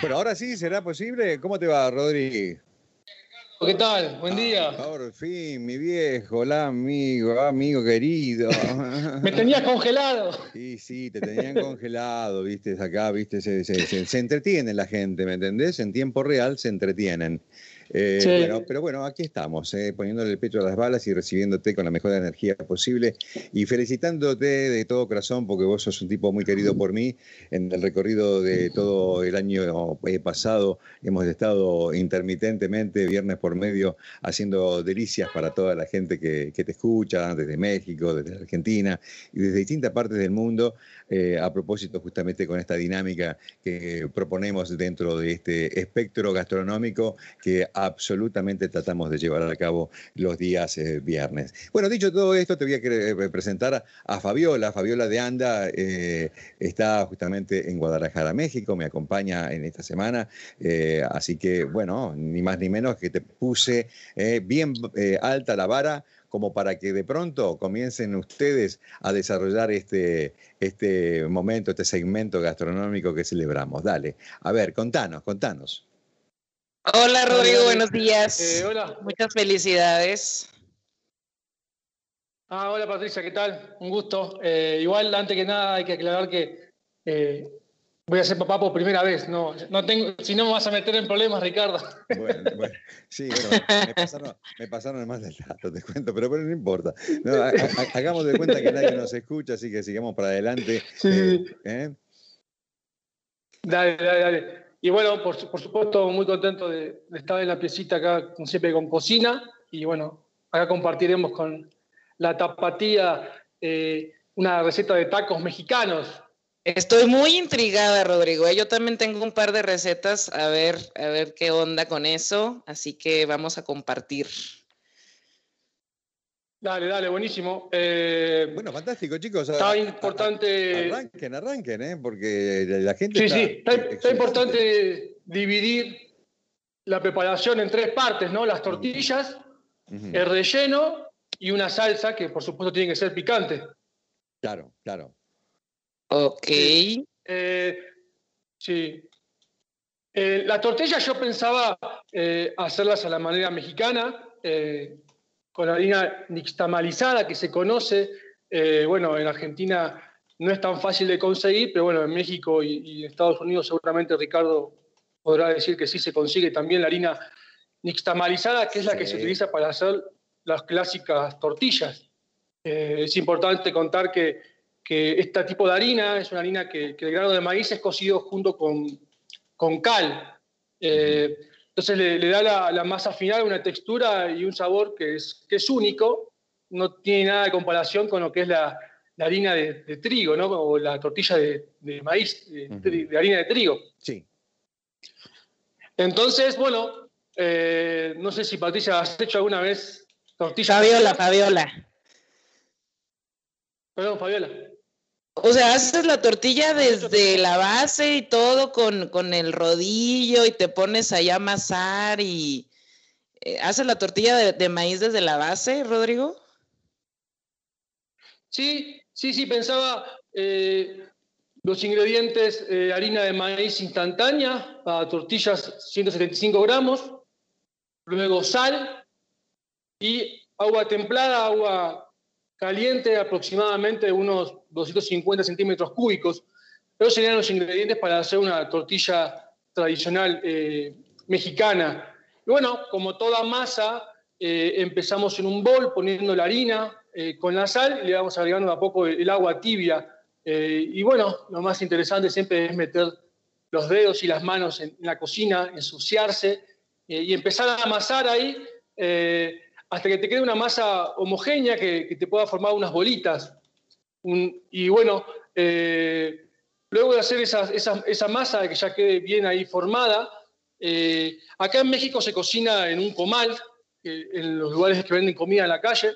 Bueno, ahora sí, ¿será posible? ¿Cómo te va, Rodri? ¿Qué tal? Buen día. Ah, por fin, mi viejo, hola amigo, amigo querido. Me tenías congelado. Sí, sí, te tenían congelado, viste, acá, viste, se, se, se entretienen la gente, ¿me entendés? En tiempo real se entretienen. Eh, bueno, pero bueno, aquí estamos, eh, poniéndole el pecho a las balas y recibiéndote con la mejor energía posible y felicitándote de todo corazón porque vos sos un tipo muy querido por mí. En el recorrido de todo el año eh, pasado hemos estado intermitentemente, viernes por medio, haciendo delicias para toda la gente que, que te escucha, desde México, desde Argentina y desde distintas partes del mundo, a propósito justamente con esta dinámica que proponemos dentro de este espectro gastronómico que absolutamente tratamos de llevar a cabo los días eh, viernes. Bueno, dicho todo esto, te voy a eh, presentar a Fabiola. Fabiola de Anda eh, está justamente en Guadalajara, México, me acompaña en esta semana, así que bueno, ni más ni menos que te puse bien alta la vara como para que de pronto comiencen ustedes a desarrollar este, este momento, este segmento gastronómico que celebramos. Dale, a ver, contanos, contanos. Hola Rodrigo, buenos días. Eh, hola. Muchas felicidades. Ah, hola Patricia, ¿qué tal? Un gusto. Eh, igual, antes que nada, hay que aclarar que eh, voy a ser papá por primera vez. No, no tengo, si no me vas a meter en problemas, Ricardo. Bueno, bueno sí, bueno, me pasaron, me pasaron más del dato, te cuento, pero, no importa. hagamos de cuenta que nadie nos escucha, así que sigamos para adelante. Sí. Dale, dale, dale. Y bueno, por, supuesto, muy contento de, estar en la piecita acá, como siempre, con cocina. Y bueno, acá compartiremos con la tapatía eh, una receta de tacos mexicanos. Estoy muy intrigada, Rodrigo. ¿eh? Yo también tengo un par de recetas, a ver, a ver qué onda con eso. Así que vamos a compartir. Dale, dale, buenísimo. Eh, bueno, fantástico, chicos. Está importante. arranquen, arranquen, ¿eh? porque la gente. Sí, sí, está, importante dividir la preparación en tres partes, ¿no? Las tortillas, el relleno y una salsa que, por supuesto, tiene que ser picante. Claro, claro. Ok. sí. Eh, eh, las tortillas yo pensaba hacerlas a la manera mexicana con harina nixtamalizada que se conoce. Eh, bueno, en Argentina no es tan fácil de conseguir, pero bueno, en México y, en Estados Unidos seguramente Ricardo podrá decir que sí se consigue también la harina nixtamalizada, que es la que se utiliza para hacer las clásicas tortillas. Eh, es importante contar que, que, este tipo de harina es una harina que, el grano de maíz es cocido junto con, con cal. Eh, entonces le, da la, masa final una textura y un sabor que es, que es único, no tiene nada de comparación con lo que es la, harina de, trigo, ¿no? O la tortilla de, maíz, de, harina de trigo. Sí. Entonces, bueno, eh, no sé si Patricia has hecho alguna vez tortilla. Fabiola, Fabiola. Perdón, Fabiola. O sea, haces la tortilla desde la base y todo con, el rodillo y te pones allá a amasar y eh, haces la tortilla de, maíz desde la base, Rodrigo. Sí, sí, sí, pensaba eh, los ingredientes, eh, harina de maíz instantánea para tortillas 175 gramos, luego sal y agua templada, agua caliente aproximadamente unos 250 centímetros cúbicos. Esos serían los ingredientes para hacer una tortilla tradicional eh, mexicana. Y bueno, como toda masa, eh, empezamos en un bol poniendo la harina eh, con la sal y le vamos agregando a poco el, agua tibia. y bueno, lo más interesante siempre es meter los dedos y las manos en, la cocina, ensuciarse y empezar a amasar ahí hasta que te quede una masa homogénea que, te pueda formar unas bolitas. Y bueno, eh, luego de hacer esa, esa, masa que ya quede bien ahí formada, eh, acá en México se cocina en un comal, en los lugares que venden comida en la calle,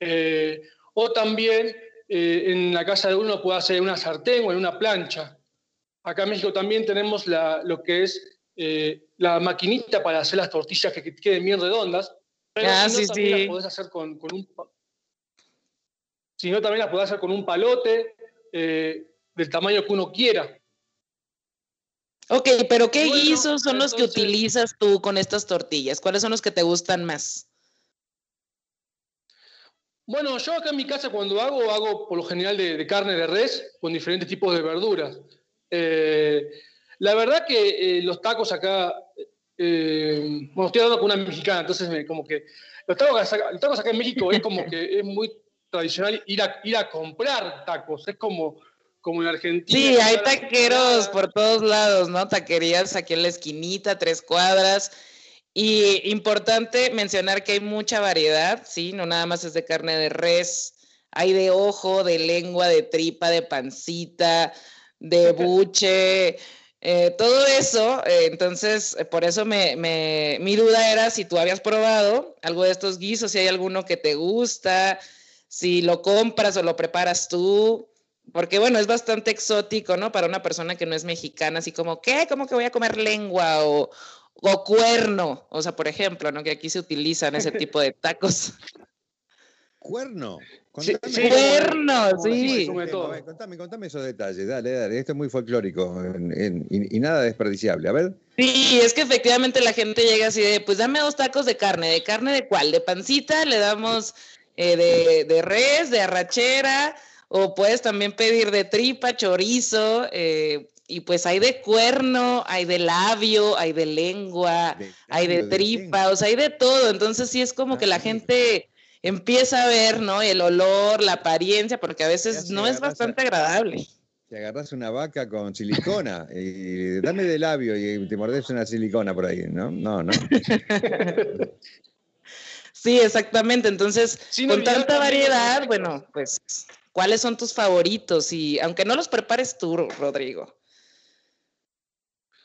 eh, o también en la casa de uno puede hacer una sartén o en una plancha. Acá en México también tenemos lo que es la maquinita para hacer las tortillas que queden bien redondas. Ah, si no, también la podés hacer con, un. Si no, también la podés hacer con un palote eh, del tamaño que uno quiera. Ok, pero ¿qué guisos son los que utilizas tú con estas tortillas? ¿Cuáles son los que te gustan más? Bueno, yo acá en mi casa cuando hago, hago por lo general de, carne de res con diferentes tipos de verduras. Eh, la verdad que eh, los tacos acá, eh, bueno, estoy hablando con una mexicana, entonces me, como que los tacos, acá en México es como que es muy tradicional ir a, ir a comprar tacos, es como, como en Argentina. Sí, hay taqueros por todos lados, ¿no? Taquerías aquí en la esquinita, tres cuadras y importante mencionar que hay mucha variedad, ¿sí? No nada más es de carne de res, hay de ojo, de lengua, de tripa, de pancita, de buche, eh, todo eso. Eh, entonces, eh, por eso me, mi duda era si tú habías probado algo de estos guisos, si hay alguno que te gusta, si lo compras o lo preparas tú. Porque bueno, es bastante exótico, ¿no? Para una persona que no es mexicana, así como, ¿qué? ¿Cómo que voy a comer lengua? O, o cuerno, o sea, por ejemplo, ¿no? Que aquí se utilizan ese tipo de tacos. ¿Cuerno? Sí, cuerno, sí. Contame, contame, esos detalles, dale, dale. Esto es muy folclórico y, nada desperdiciable. A ver. Sí, es que efectivamente la gente llega así de, pues dame dos tacos de carne. ¿De carne de cuál? ¿De pancita? Le damos eh, de, de, res, de arrachera, o puedes también pedir de tripa, chorizo, eh, y pues hay de cuerno, hay de labio, hay de lengua, hay de tripa, o sea, hay de todo. Entonces sí es como que la gente empieza a ver, ¿no? El olor, la apariencia, porque a veces no es bastante agradable. Te agarras una vaca con silicona y dame de labio y te mordes una silicona por ahí, ¿no? No, no. sí, exactamente. Entonces, con tanta variedad, bueno, pues, ¿cuáles son tus favoritos? Y aunque no los prepares tú, Rodrigo.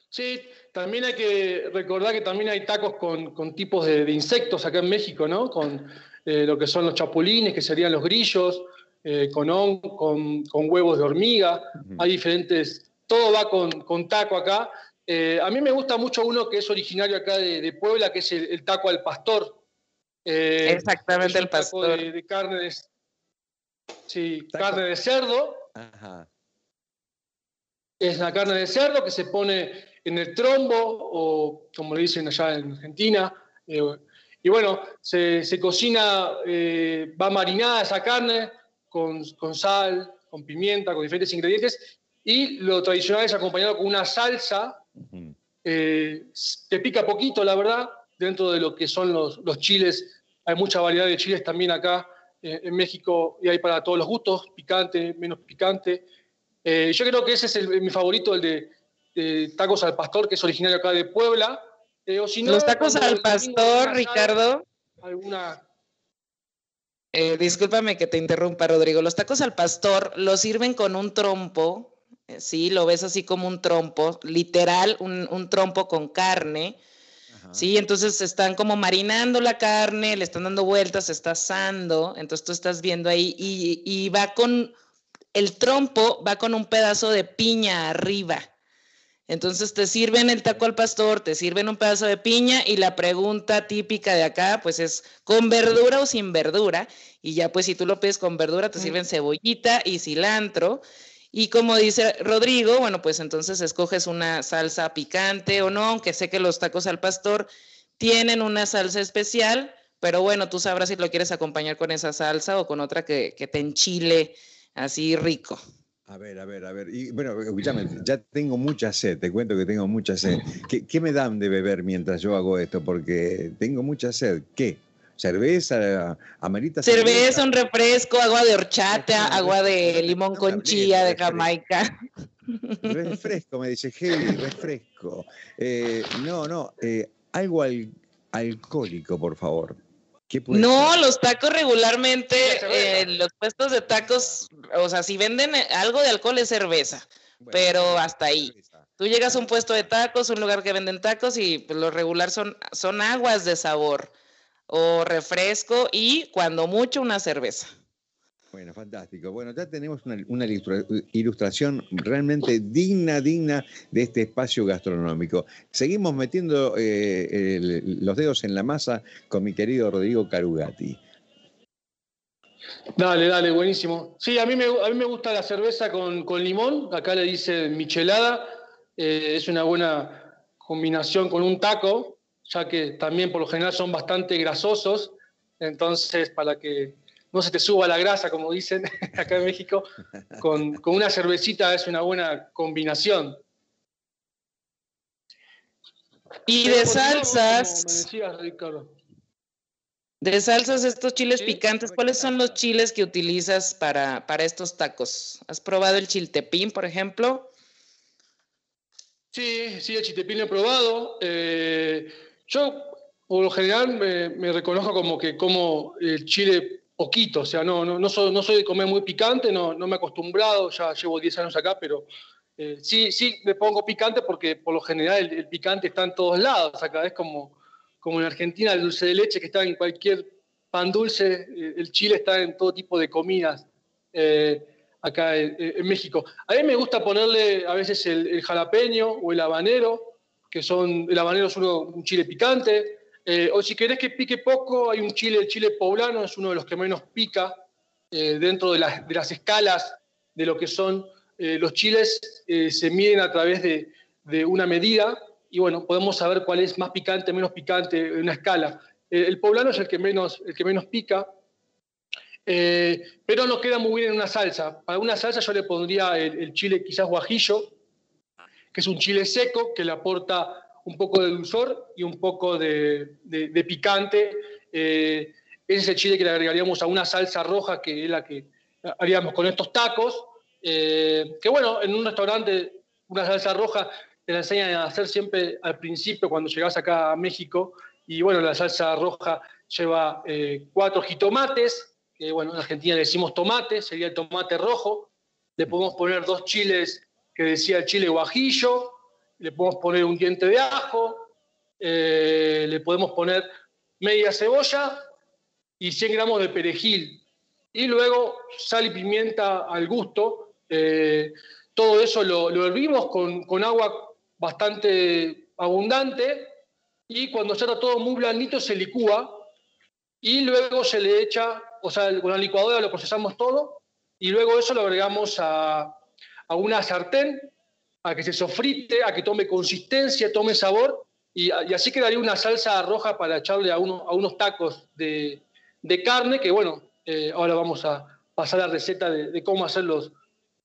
Sí, también hay que recordar que también hay tacos con, tipos de, insectos acá en México, ¿no? Con eh, lo que son los chapulines, que serían los grillos, eh, con, con, huevos de hormiga. Hay diferentes, todo va con, taco acá. Eh, a mí me gusta mucho uno que es originario acá de, Puebla, que es el, taco al pastor. Exactamente, el pastor. De, carne de, sí, carne de cerdo. Ajá. Es la carne de cerdo que se pone en el trombo, o como le dicen allá en Argentina. Eh, y bueno, se, cocina, eh, va marinada esa carne con, sal, con pimienta, con diferentes ingredientes, y lo tradicional es acompañado con una salsa eh, que pica poquito, la verdad, dentro de lo que son los, los chiles. Hay mucha variedad de chiles también acá en México y hay para todos los gustos, picante, menos picante. yo creo que ese es mi favorito, el de tacos al pastor, que es originario acá de Puebla. Eh, los tacos al pastor, Ricardo. Alguna. Eh, discúlpame que te interrumpa, Rodrigo. Los tacos al pastor los sirven con un trompo, eh, sí, lo ves así como un trompo, literal, un, trompo con carne. Sí, entonces están como marinando la carne, le están dando vueltas, se está asando, entonces tú estás viendo ahí y, y va con, el trompo va con un pedazo de piña arriba. Entonces te sirven el taco al pastor, te sirven un pedazo de piña y la pregunta típica de acá pues es con verdura o sin verdura y ya pues si tú lo pides con verdura te sirven cebollita y cilantro y como dice Rodrigo, bueno pues entonces escoges una salsa picante o no, aunque sé que los tacos al pastor tienen una salsa especial, pero bueno tú sabrás si lo quieres acompañar con esa salsa o con otra que, que te enchile así rico. A ver, a ver, a ver. Y bueno, escúchame, ya tengo mucha sed, te cuento que tengo mucha sed. ¿Qué, me dan de beber mientras yo hago esto? Porque tengo mucha sed. ¿Qué? ¿Cerveza? ¿Amerita cerveza? Cerveza, un refresco, agua de horchata, agua de limón con chía de Jamaica. Refresco, me dice Heavy, refresco. Eh, no, no, eh, algo alcohólico, por favor. No, los tacos regularmente, eh, los puestos de tacos, o sea, si venden algo de alcohol es cerveza, pero hasta ahí. Tú llegas a un puesto de tacos, un lugar que venden tacos y pues, lo regular son, son aguas de sabor o refresco y cuando mucho una cerveza. Bueno, fantástico. Bueno, ya tenemos una, ilustración realmente digna, digna de este espacio gastronómico. Seguimos metiendo eh, los dedos en la masa con mi querido Rodrigo Carugati. Dale, dale, buenísimo. Sí, a mí me, a mí me gusta la cerveza con, limón, acá le dice michelada. es una buena combinación con un taco, ya que también por lo general son bastante grasosos, entonces para que no se te suba la grasa, como dicen acá en México, con, una cervecita es una buena combinación. Y de salsas. De salsas, estos chiles picantes, ¿cuáles son los chiles que utilizas para, para estos tacos? ¿Has probado el chiltepín, por ejemplo? Sí, sí, el chiltepín lo he probado. Eh, yo, por lo general, me, reconozco como que como el chile poquito, o sea, no, no, no, soy, de comer muy picante, no, no me he acostumbrado, ya llevo 10 años acá, pero eh, sí, sí me pongo picante porque por lo general el, picante está en todos lados, acá es como, como en Argentina el dulce de leche que está en cualquier pan dulce, eh, el chile está en todo tipo de comidas. Eh, acá en, México. A mí me gusta ponerle a veces el, jalapeño o el habanero, que son, el habanero es uno, un chile picante, eh, o si querés que pique poco, hay un chile, el chile poblano es uno de los que menos pica eh, dentro de las, escalas de lo que son eh, los chiles, se miden a través de, una medida y bueno, podemos saber cuál es más picante, menos picante en una escala. el poblano es el que menos, el que menos pica, pero no queda muy bien en una salsa. Para una salsa yo le pondría el, chile quizás guajillo, que es un chile seco que le aporta un poco de dulzor y un poco de, picante. Eh, ese es chile que le agregaríamos a una salsa roja, que es la que haríamos con estos tacos. Eh, que bueno, en un restaurante una salsa roja te la enseñan a hacer siempre al principio cuando llegas acá a México. Y bueno, la salsa roja lleva cuatro jitomates, que bueno, en Argentina le decimos tomate, sería el tomate rojo. Le podemos poner dos chiles que decía el chile guajillo, le podemos poner un diente de ajo, eh, le podemos poner media cebolla y 100 gramos de perejil. Y luego sal y pimienta al gusto. Eh, todo eso lo, lo hervimos con, con, agua bastante abundante y cuando ya está todo muy blandito se licúa y luego se le echa o sea, con la licuadora lo procesamos todo y luego eso lo agregamos a, una sartén a que se sofrite, a que tome consistencia, tome sabor y, así quedaría una salsa roja para echarle a, uno, a unos tacos de, carne que bueno, eh, ahora vamos a pasar la receta de, cómo hacer los,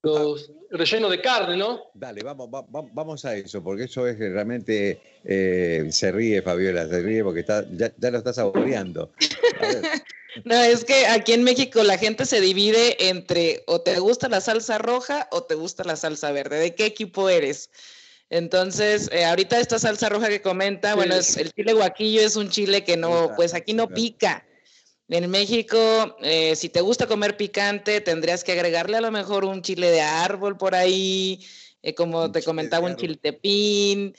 los rellenos de carne, ¿no? Dale, vamos, vamos a eso, porque eso es realmente, eh, se ríe Fabiola, se ríe porque está, ya, ya lo está saboreando. A ver. No, es que aquí en México la gente se divide entre o te gusta la salsa roja o te gusta la salsa verde. ¿De qué equipo eres? Entonces, eh, ahorita esta salsa roja que comenta, bueno, es, el chile guaquillo es un chile que no, pues aquí no pica. En México, eh, si te gusta comer picante, tendrías que agregarle a lo mejor un chile de árbol por ahí, eh, como te comentaba, un chiltepín,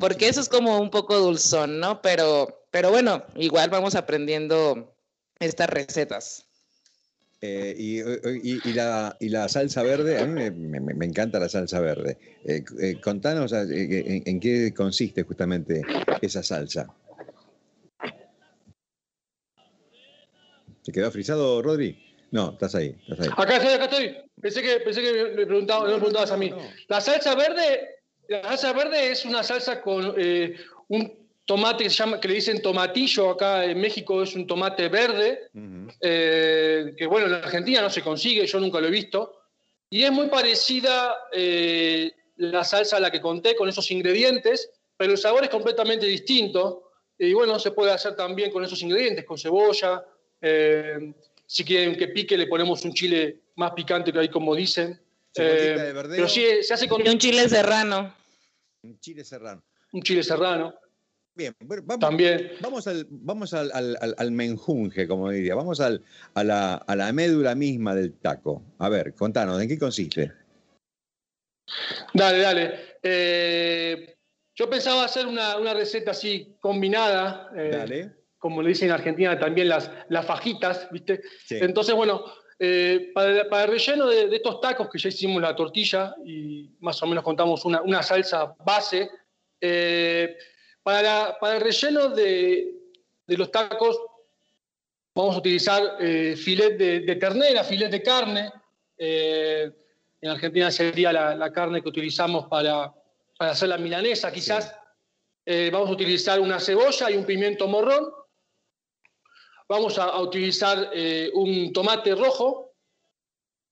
porque eso es como un poco dulzón, ¿no? Pero, pero bueno, igual vamos aprendiendo estas recetas. Eh, y, la, salsa verde, a mí me, encanta la salsa verde. Eh, eh, contanos en, qué consiste justamente esa salsa. ¿Se quedó frisado, Rodri? No, estás ahí, Acá estoy, acá estoy. Pensé que, pensé que me, preguntaba, no me preguntabas a mí. La salsa verde, la salsa verde es una salsa con un tomate que, se llama, que le dicen tomatillo, acá en México es un tomate verde, eh, que bueno, en Argentina no se consigue, yo nunca lo he visto, y es muy parecida eh, la salsa a la que conté con esos ingredientes, pero el sabor es completamente distinto, y bueno, se puede hacer también con esos ingredientes, con cebolla, eh, si quieren que pique le ponemos un chile más picante que hay como dicen. pero sí, se hace con... un chile serrano. Un chile serrano. Un chile serrano. Bien, vamos, También. vamos, al, vamos al, menjunje, como diría, vamos al, a, la, médula misma del taco. A ver, contanos, ¿en qué consiste? Dale, dale. Eh, yo pensaba hacer una, receta así combinada, eh, como le dicen en Argentina también las, las fajitas, ¿viste? Entonces, bueno, eh, para, el relleno de, estos tacos que ya hicimos la tortilla y más o menos contamos una, una salsa base, para, el relleno de, los tacos vamos a utilizar eh, filet de, ternera, filet de carne. Eh, en Argentina sería la, carne que utilizamos para, hacer la milanesa quizás. Eh, vamos a utilizar una cebolla y un pimiento morrón. Vamos a, utilizar eh, un tomate rojo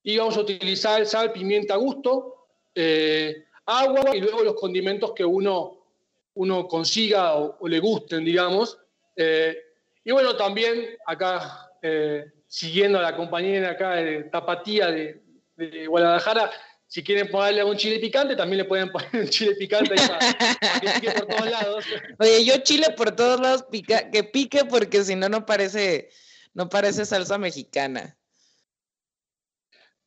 y vamos a utilizar sal, pimienta a gusto, agua y luego los condimentos que uno, uno consiga o, le gusten, digamos. y bueno, también acá, siguiendo a la compañera acá de Tapatía de, Guadalajara, si quieren ponerle un chile picante, también le pueden poner un chile picante por lados. Oye, yo chile por todos lados pica, que pique porque si no, no parece, no parece salsa mexicana.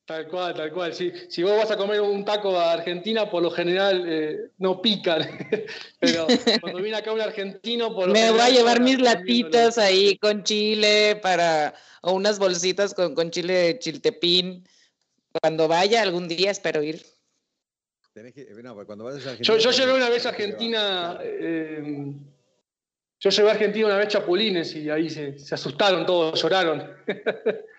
Tal cual, tal cual. Si, si vos vas a comer un taco a Argentina, por lo general eh, no pican. Pero cuando viene acá un argentino, por lo Me voy a llevar mis latitas ahí con chile para, o unas bolsitas con, con chile chiltepín cuando vaya algún día espero ir. yo, llevé una vez a Argentina, eh, yo llevé a Argentina una vez chapulines y ahí se, asustaron todos, lloraron.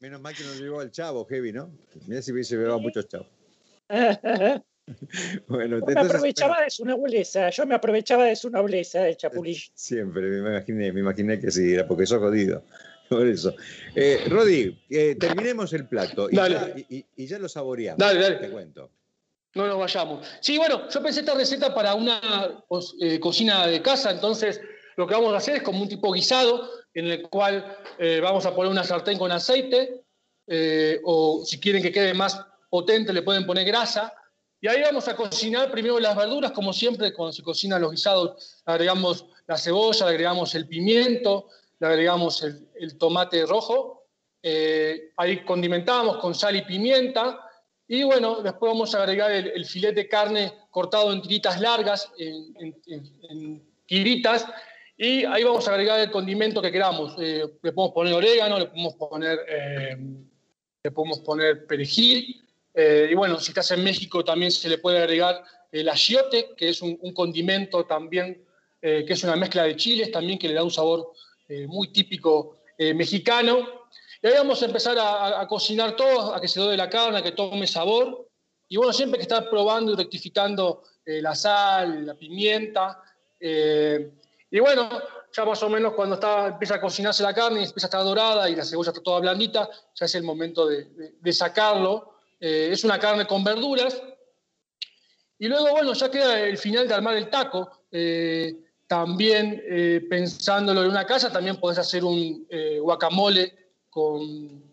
menos, mal que no llevó al chavo, Heavy, ¿no? Mira si hubiese llevado a muchos chavos. bueno, me aprovechaba de su nobleza, yo me aprovechaba de su nobleza, el chapulín. Siempre, me imaginé, me imaginé que sí, era porque sos jodido. Por eso. Eh, Rodi, eh, terminemos el plato y ya, lo saboreamos. Dale, dale. Te cuento. No nos vayamos. Sí, bueno, yo pensé esta receta para una eh, cocina de casa, entonces lo que vamos a hacer es como un tipo guisado, en el cual eh, vamos a poner una sartén con aceite, o si quieren que quede más potente le pueden poner grasa, y ahí vamos a cocinar primero las verduras, como siempre cuando se cocinan los guisados, agregamos la cebolla, agregamos el pimiento, le agregamos el, tomate rojo, eh, ahí condimentamos con sal y pimienta, y bueno, después vamos a agregar el, filete de carne cortado en tiritas largas, en, tiritas, y ahí vamos a agregar el condimento que queramos. Eh, le podemos poner orégano, le podemos poner, eh, le podemos poner perejil, y bueno, si estás en México también se le puede agregar el achiote, que es un, condimento también, que es una mezcla de chiles también que le da un sabor eh, muy típico eh, mexicano. Y ahí vamos a empezar a, cocinar todo, a que se dore la carne, a que tome sabor. Y bueno, siempre que estar probando y rectificando eh, la sal, la pimienta. Y bueno, ya más o menos cuando está, empieza a cocinarse la carne y empieza a estar dorada y la cebolla está toda blandita, ya es el momento de, sacarlo. es una carne con verduras. Y luego, bueno, ya queda el final de armar el taco. También eh, pensándolo en una casa, también podés hacer un eh, guacamole con,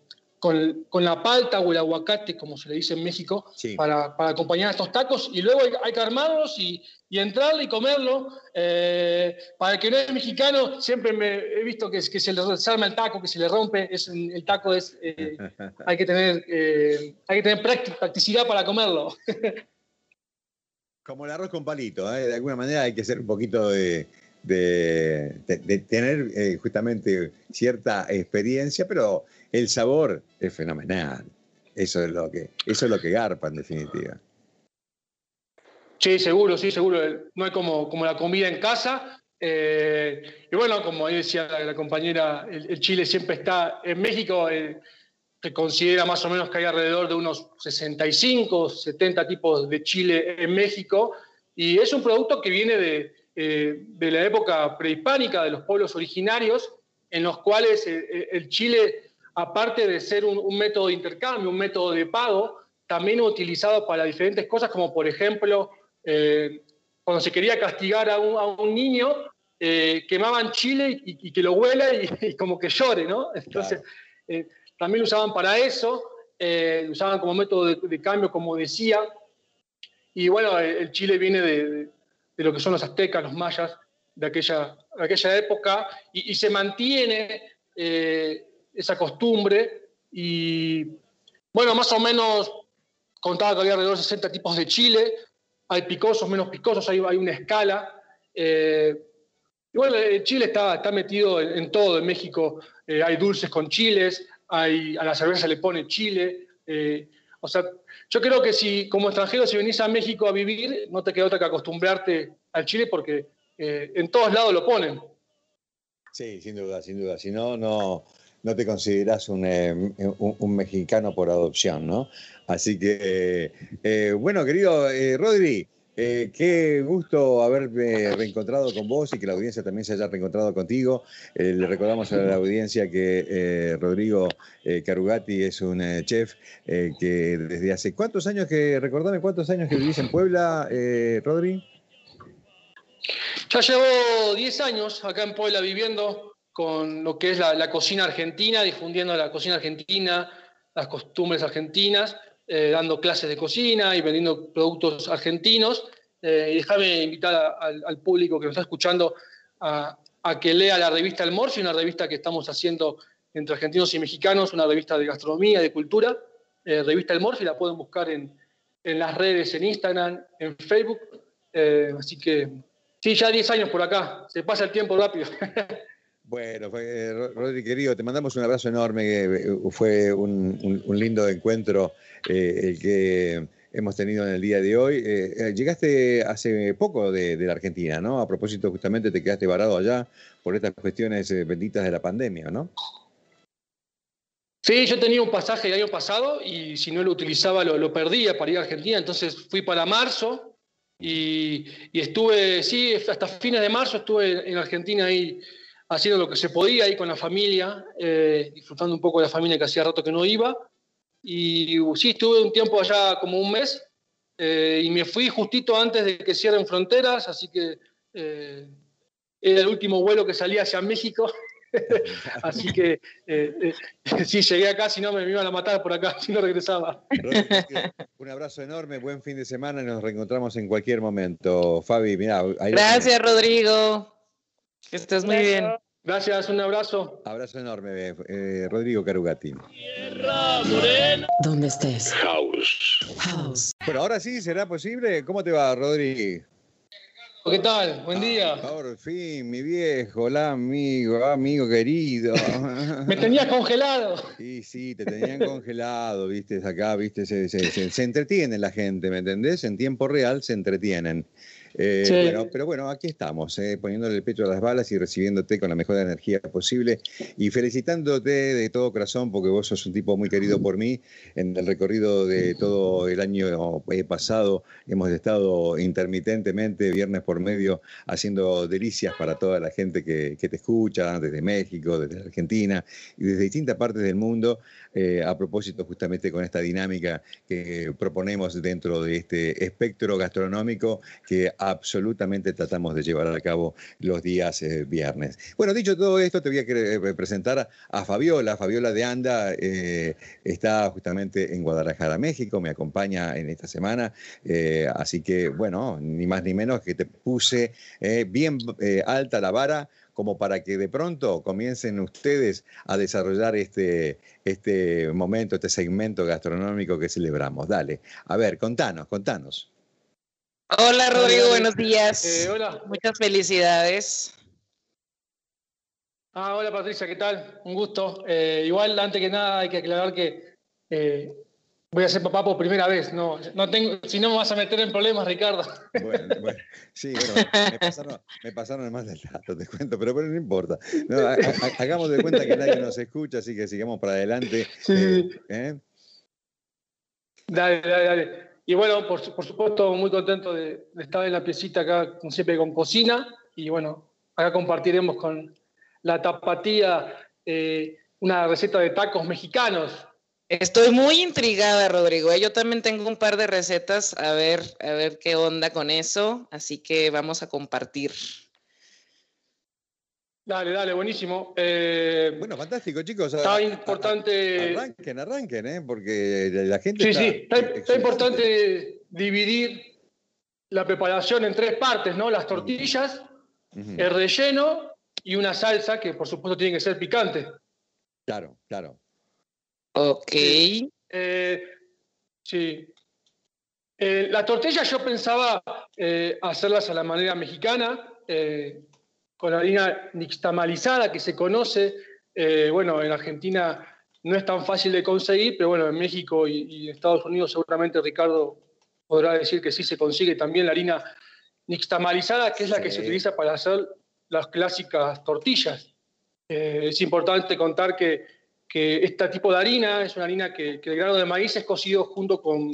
con, la palta o el aguacate, como se le dice en México, para, para, acompañar estos tacos. Y luego hay, que armarlos y, y entrarle y comerlo. Eh, para el que no es mexicano, siempre me he visto que, que se le desarma el taco, que se le rompe. Es, el taco es, hay que tener, hay que tener practicidad para comerlo. Como el arroz con palito, ¿eh? de alguna manera hay que ser un poquito de, tener eh, justamente cierta experiencia, pero el sabor es fenomenal. Eso es lo que, eso es lo que garpa en definitiva. Sí, seguro, sí, seguro. No hay como, como la comida en casa. Eh, y bueno, como decía la, compañera, el, Chile siempre está en México se considera más o menos que hay alrededor de unos 65, 70 tipos de chile en México, y es un producto que viene de, eh, de la época prehispánica, de los pueblos originarios, en los cuales eh, eh, el chile, aparte de ser un, método de intercambio, un método de pago, también utilizado para diferentes cosas, como por ejemplo, cuando se quería castigar a un, a un niño, quemaban chile y, que lo huela y, como que llore, ¿no? Entonces, también lo usaban para eso, eh, lo usaban como método de, cambio, como decía. Y bueno, el Chile viene de, lo que son los aztecas, los mayas, de aquella, aquella época, y, se mantiene eh, esa costumbre. Y bueno, más o menos contaba que había alrededor de 60 tipos de chile, hay picosos, menos picosos, hay, hay una escala. Eh, y bueno, el chile está, está metido en, todo, en México hay dulces con chiles, a la cerveza le pone chile. Eh, o sea, yo creo que si como extranjero, si venís a México a vivir, no te queda otra que acostumbrarte al chile porque eh, en todos lados lo ponen. Sí, sin duda, sin duda. Si no, no, no te consideras un, un, mexicano por adopción, ¿no? Así que, bueno, querido Rodri, eh, qué gusto haberme reencontrado con vos y que la audiencia también se haya reencontrado contigo. Eh, le recordamos a la audiencia que eh, Rodrigo Carugati es un chef que desde hace cuántos años que, recordame cuántos años que vivís en Puebla, Rodri. Ya llevo 10 años acá en Puebla viviendo con lo que es la cocina argentina, difundiendo la cocina argentina, las costumbres argentinas eh, dando clases de cocina y vendiendo productos argentinos. Eh, y déjame invitar al público que nos está escuchando a, que lea la revista El Morfi, una revista que estamos haciendo entre argentinos y mexicanos, una revista de gastronomía, de cultura. Eh, revista El Morfi, la pueden buscar en, en, las redes, en Instagram, en Facebook. así que, sí, ya 10 años por acá, se pasa el tiempo rápido. Bueno, Rodri querido, te mandamos un abrazo enorme, fue un, lindo encuentro eh, el que hemos tenido en el día de hoy. Eh, eh, llegaste hace poco de, la Argentina, ¿no? A propósito, justamente te quedaste varado allá por estas cuestiones benditas de la pandemia, ¿no? Sí, yo tenía un pasaje el año pasado y si no lo utilizaba lo, perdía para ir a Argentina, entonces fui para marzo y, estuve, sí, hasta fines de marzo estuve en Argentina ahí haciendo lo que se podía ahí con la familia, disfrutando un poco de la familia que hacía rato que no iba. Y sí, estuve un tiempo allá como un mes eh, y me fui justito antes de que cierren fronteras, así que eh, era el último vuelo que salía hacia México. así que eh, sí, llegué acá, si no me, iban a matar por acá, si no regresaba. un abrazo enorme, buen fin de semana y nos reencontramos en cualquier momento. Fabi, mira. Gracias, Rodrigo. Que estés muy bien. Gracias, un abrazo. Abrazo enorme, eh, Rodrigo Carugati. ¿Dónde estés? House. House. Bueno, ahora sí, ¿será posible? ¿Cómo te va, Rodri? ¿Qué tal? Buen día. Ah, por fin, mi viejo, hola amigo, amigo querido. Me tenías congelado. Sí, sí, te tenían congelado, viste, acá, viste, se, se, se entretiene la gente, ¿me entendés? En tiempo real se entretienen. Eh, pero bueno, aquí estamos, eh, poniéndole el pecho a las balas y recibiéndote con la mejor energía posible y felicitándote de todo corazón porque vos sos un tipo muy querido por mí. En el recorrido de todo el año eh, pasado hemos estado intermitentemente, viernes por medio, haciendo delicias para toda la gente que, que te escucha, desde México, desde Argentina y desde distintas partes del mundo, a propósito justamente con esta dinámica que proponemos dentro de este espectro gastronómico que absolutamente tratamos de llevar a cabo los días eh, viernes. Bueno, dicho todo esto, te voy a eh, presentar a Fabiola. Fabiola de Anda eh, está justamente en Guadalajara, México, me acompaña en esta semana, así que bueno, ni más ni menos que te puse bien alta la vara como para que de pronto comiencen ustedes a desarrollar este, este momento, este segmento gastronómico que celebramos. Dale, a ver, contanos, contanos. Hola Rodrigo, buenos días. Eh, hola. Muchas felicidades. Ah, hola Patricia, ¿qué tal? Un gusto. Eh, igual, antes que nada, hay que aclarar que eh, voy a ser papá por primera vez. No, no tengo, si no me vas a meter en problemas, Ricardo. Bueno, bueno sí, bueno, me pasaron, me pasaron más del dato, te cuento, pero, pero no importa. hagamos de cuenta que nadie nos escucha, así que sigamos para adelante. Sí. Dale, dale, dale. Y bueno, por, supuesto, muy contento de, estar en la piecita acá, siempre, con cocina. Y bueno, acá compartiremos con la tapatía eh, una receta de tacos mexicanos. Estoy muy intrigada, Rodrigo. ¿eh? Yo también tengo un par de recetas, a ver, a ver qué onda con eso. Así que vamos a compartir. Dale, dale, buenísimo. Eh, bueno, fantástico, chicos. Está importante. Arranquen, arranquen, ¿eh? porque la gente. Sí, sí, está, importante dividir la preparación en tres partes, ¿no? Las tortillas, el relleno y una salsa que, por supuesto, tiene que ser picante. Claro, claro. Ok. Eh, sí. Eh, la tortilla yo pensaba hacerlas a la manera mexicana con harina nixtamalizada que se conoce. Eh, bueno, en Argentina no es tan fácil de conseguir, pero bueno, en México y, en Estados Unidos seguramente Ricardo podrá decir que sí se consigue también la harina nixtamalizada, que es la que se utiliza para hacer las clásicas tortillas. es importante contar que, este tipo de harina es una harina que, el grano de maíz es cocido junto con,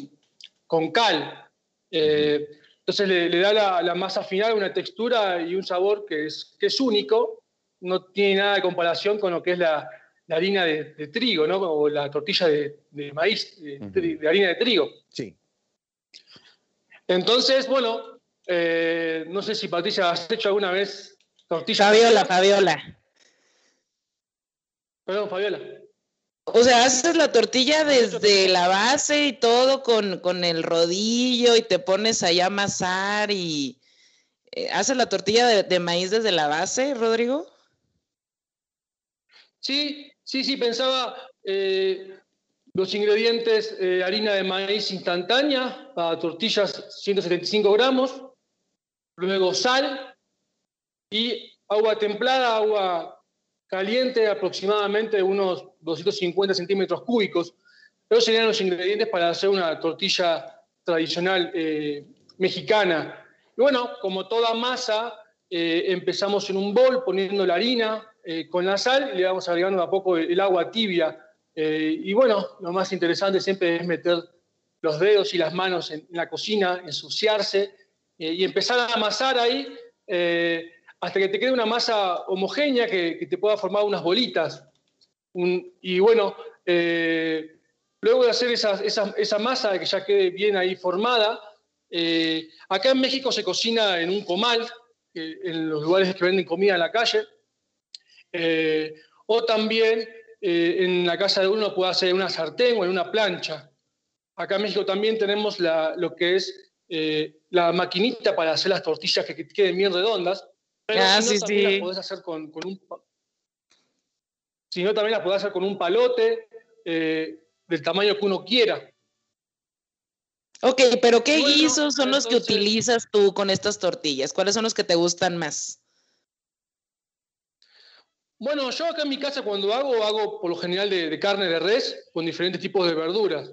con cal. entonces le, da la, masa final una textura y un sabor que es, que es único, no tiene nada de comparación con lo que es la, harina de, trigo, ¿no? O la tortilla de, maíz, de, harina de trigo. Sí. Entonces, bueno, eh, no sé si Patricia, ¿has hecho alguna vez tortilla? Fabiola, Fabiola. Perdón, Fabiola. O sea, haces la tortilla desde la base y todo con, el rodillo y te pones ahí a amasar y... Eh, ¿Haces la tortilla de maíz desde la base, Rodrigo? Sí, sí, sí, pensaba eh, los ingredientes, eh, harina de maíz instantánea para tortillas 175 gramos, luego sal y agua templada, agua caliente, aproximadamente unos 250 centímetros cúbicos. Esos serían los ingredientes para hacer una tortilla tradicional eh, mexicana. Y bueno, como toda masa, empezamos en un bol poniendo la harina, eh, con la sal le vamos agregando a poco el, agua tibia. Eh, y bueno, lo más interesante siempre es meter los dedos y las manos en, la cocina, ensuciarse eh, y empezar a amasar ahí hasta que te quede una masa homogénea que, te pueda formar unas bolitas. y bueno, luego de hacer esa, esa, masa que ya quede bien ahí formada, acá en México se cocina en un comal, en los lugares que venden comida en la calle. Eh, o también eh, en la casa de uno puede hacer una sartén o en una plancha. Acá en México también tenemos lo que es eh, la maquinita para hacer las tortillas que queden bien redondas. Pero ah, si no, también las podés hacer con, un... Si no, también podés hacer con un palote del tamaño que uno quiera. Ok, pero ¿qué guisos son los que utilizas tú con estas tortillas? ¿Cuáles son los que te gustan más? Bueno, yo acá en mi casa cuando hago, hago por lo general de, carne de res con diferentes tipos de verduras.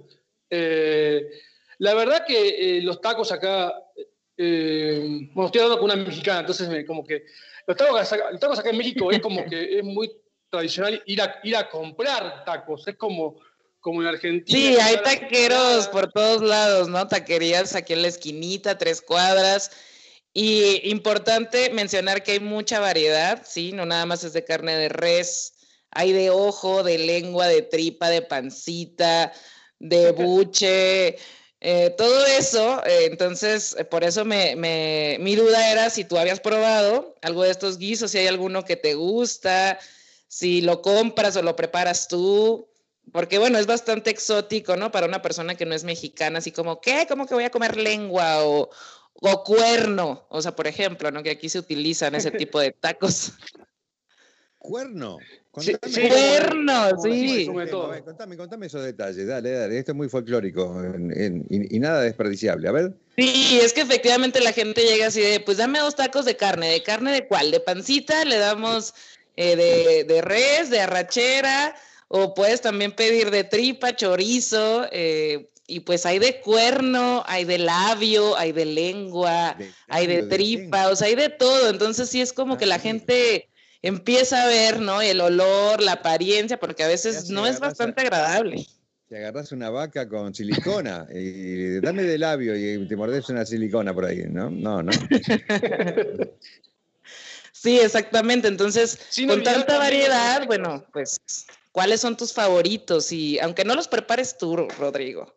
Eh, la verdad que eh, los tacos acá, eh, bueno, estoy hablando con una mexicana, entonces me, como que los tacos, acá en México es como que es muy tradicional ir a, ir a comprar tacos, es como, como en Argentina. Sí, hay taqueros por todos lados, ¿no? Taquerías aquí en la esquinita, tres cuadras y importante mencionar que hay mucha variedad, ¿sí? No nada más es de carne de res, hay de ojo, de lengua, de tripa, de pancita, de buche, eh, todo eso. Eh, entonces, eh, por eso me, mi duda era si tú habías probado algo de estos guisos, si hay alguno que te gusta, si lo compras o lo preparas tú. Porque bueno, es bastante exótico, ¿no? Para una persona que no es mexicana, así como, ¿qué? ¿Cómo que voy a comer lengua? O, o cuerno, o sea, por ejemplo, ¿no? Que aquí se utilizan ese tipo de tacos. Cuerno. Sí, cuerno, sí. Contame, contame esos detalles, dale, dale. Esto es muy folclórico y, nada despreciable. A ver. Sí, es que efectivamente la gente llega así de, pues dame dos tacos de carne. ¿De carne de cuál? ¿De pancita? Le damos eh, de, de, res, de arrachera, o puedes también pedir de tripa, chorizo, eh, y pues hay de cuerno, hay de labio, hay de lengua, hay de tripa, o sea, hay de todo. Entonces sí es como que la gente empieza a ver, ¿no? El olor, la apariencia, porque a veces no es bastante agradable. Te agarras una vaca con silicona y dame de labio y te mordes una silicona por ahí, ¿no? No, no. sí, exactamente. Entonces, con tanta variedad, bueno, pues, ¿cuáles son tus favoritos? Y aunque no los prepares tú, Rodrigo.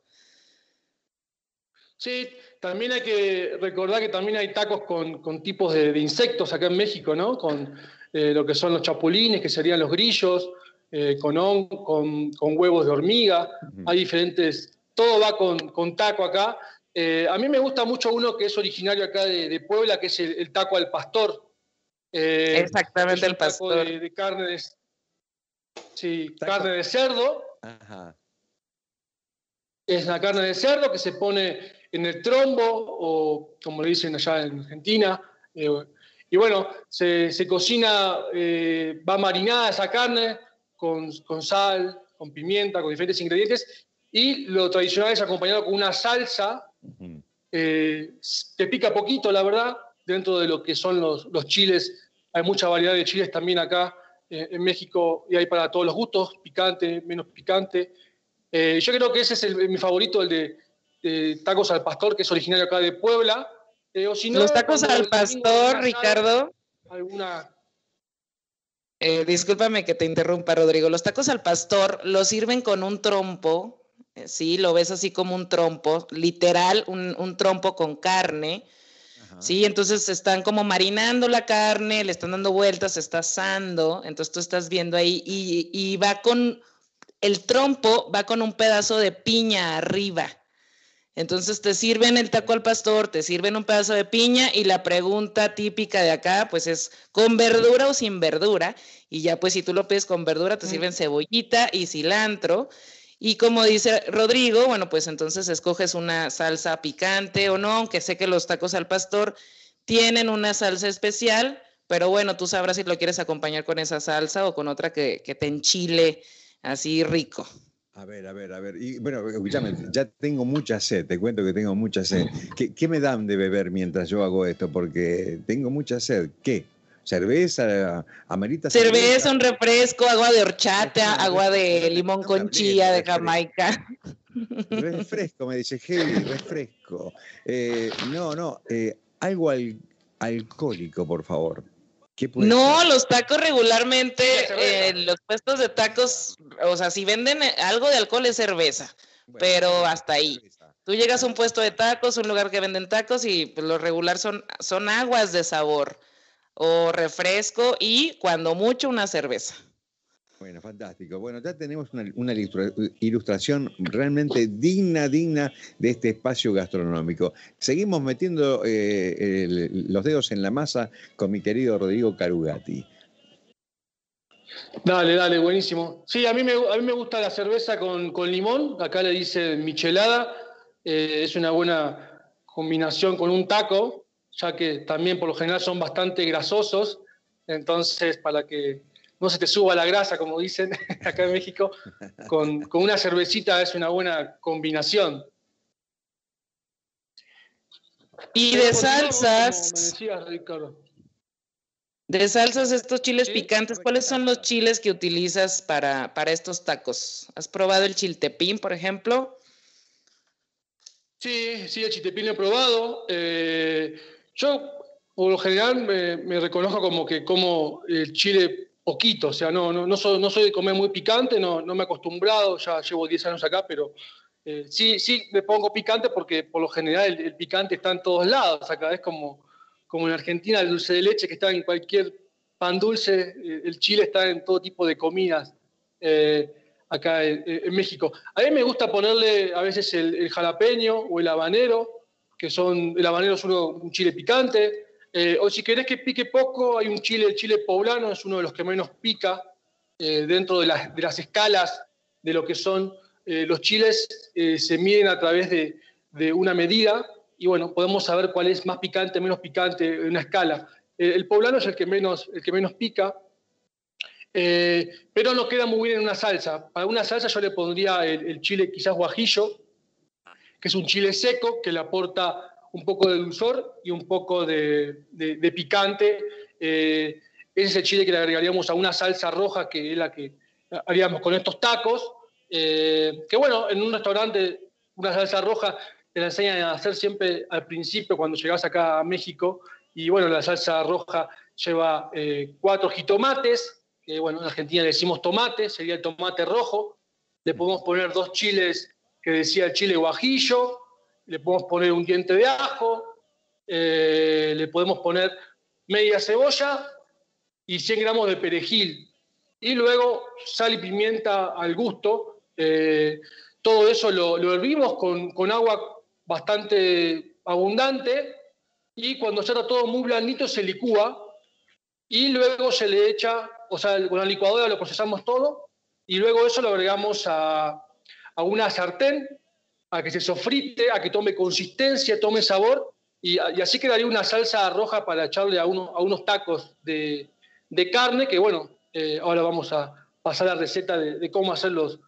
Sí, también hay que recordar que también hay tacos con, tipos de, insectos acá en México, ¿no? Con eh, lo que son los chapulines, que serían los grillos, eh, con, con, huevos de hormiga. Hay diferentes, todo va con, taco acá. Eh, a mí me gusta mucho uno que es originario acá de, Puebla, que es el, taco al pastor. Exactamente, el pastor. De, carne de, sí, carne de cerdo. Ajá. Es la carne de cerdo que se pone en el trombo, o como le dicen allá en Argentina. Eh, y bueno, se, cocina, eh, va marinada esa carne con, sal, con pimienta, con diferentes ingredientes, y lo tradicional es acompañado con una salsa eh, que pica poquito, la verdad, dentro de lo que son los, chiles. Hay mucha variedad de chiles también acá eh, en México y hay para todos los gustos, picante, menos picante. Eh, yo creo que ese es mi favorito, el de, tacos al pastor, que es originario acá de Puebla. O si no, los tacos al pastor, Ricardo. Alguna eh, discúlpame que te interrumpa, Rodrigo. Los tacos al pastor los sirven con un trompo, eh, sí, lo ves así como un trompo, literal, un, trompo con carne. Sí, entonces están como marinando la carne, le están dando vueltas, se está asando, entonces tú estás viendo ahí y, y va con, el trompo va con un pedazo de piña arriba. Entonces te sirven el taco al pastor, te sirven un pedazo de piña y la pregunta típica de acá pues es con verdura o sin verdura. Y ya pues si tú lo pides con verdura te sirven cebollita y cilantro. Y como dice Rodrigo, bueno pues entonces escoges una salsa picante o no, aunque sé que los tacos al pastor tienen una salsa especial, pero bueno, tú sabrás si lo quieres acompañar con esa salsa o con otra que, que te enchile así rico. A ver, a ver, a ver. Y bueno, escúchame, ya tengo mucha sed, te cuento que tengo mucha sed. ¿Qué, me dan de beber mientras yo hago esto? Porque tengo mucha sed. ¿Qué? cerveza, amerita cerveza. un refresco, agua de horchata, agua de limón con chía de Jamaica. Refresco, me dice Heavy, refresco. Eh, no, no, eh, algo alcohólico, por favor. No, los tacos regularmente, eh, los puestos de tacos, o sea, si venden eh, algo de alcohol es cerveza, pero hasta ahí. Tú llegas a un puesto de tacos, un lugar que venden tacos y pues, lo regular son, son aguas de sabor o refresco y cuando mucho una cerveza. Bueno, fantástico. Bueno, ya tenemos una, ilustración realmente digna, digna de este espacio gastronómico. Seguimos metiendo eh, los dedos en la masa con mi querido Rodrigo Carugati. Dale, dale, buenísimo. Sí, a mí me, a mí me gusta la cerveza con, limón, acá le dice michelada, eh, es una buena combinación con un taco, ya que también por lo general son bastante grasosos, entonces para que no se te suba la grasa, como dicen acá en México, con, una cervecita es una buena combinación. Y de salsas. De salsas, estos chiles picantes, ¿cuáles son los chiles que utilizas para, para, estos tacos? ¿Has probado el chiltepín, por ejemplo? Sí, sí, el chiltepín lo he probado. Eh, yo, por lo general, me, me, reconozco como que como el chile poquito, o sea, no, no, no, soy, no soy de comer muy picante, no, no me he acostumbrado, ya llevo 10 años acá, pero eh, sí, sí me pongo picante porque por lo general el, picante está en todos lados, acá es como, como en Argentina el dulce de leche que está en cualquier pan dulce, eh, el chile está en todo tipo de comidas. Eh, acá en, México. A mí me gusta ponerle a veces el, jalapeño o el habanero, que son, el habanero es un chile picante, eh, o si querés que pique poco, hay un chile, el chile poblano es uno de los que menos pica eh, dentro de las, escalas de lo que son eh, los chiles, se miden a través de, una medida y bueno, podemos saber cuál es más picante, menos picante en una escala. el poblano es el que menos, el que menos pica, pero no queda muy bien en una salsa. Para una salsa yo le pondría el chile quizás guajillo, que es un chile seco que le aporta un poco de dulzor y un poco de, picante. Eh, ese chile que le agregaríamos a una salsa roja que es la que haríamos con estos tacos. Eh, que bueno, en un restaurante una salsa roja te la enseñan a hacer siempre al principio cuando llegas acá a México. Y bueno, la salsa roja lleva eh, cuatro jitomates, que bueno, en Argentina le decimos tomate, sería el tomate rojo. Le podemos poner dos chiles que decía el chile guajillo, le podemos poner un diente de ajo, eh, le podemos poner media cebolla y 100 gramos de perejil. Y luego sal y pimienta al gusto. Eh, todo eso lo, hervimos con, agua bastante abundante y cuando ya está todo muy blandito se licúa y luego se le echa, o sea, con la licuadora lo procesamos todo y luego eso lo agregamos a, a una sartén a que se sofrite, a que tome consistencia, tome sabor, y, así quedaría una salsa roja para echarle a, uno, a unos tacos de, carne, que bueno, eh, ahora vamos a pasar la receta de, cómo hacer los,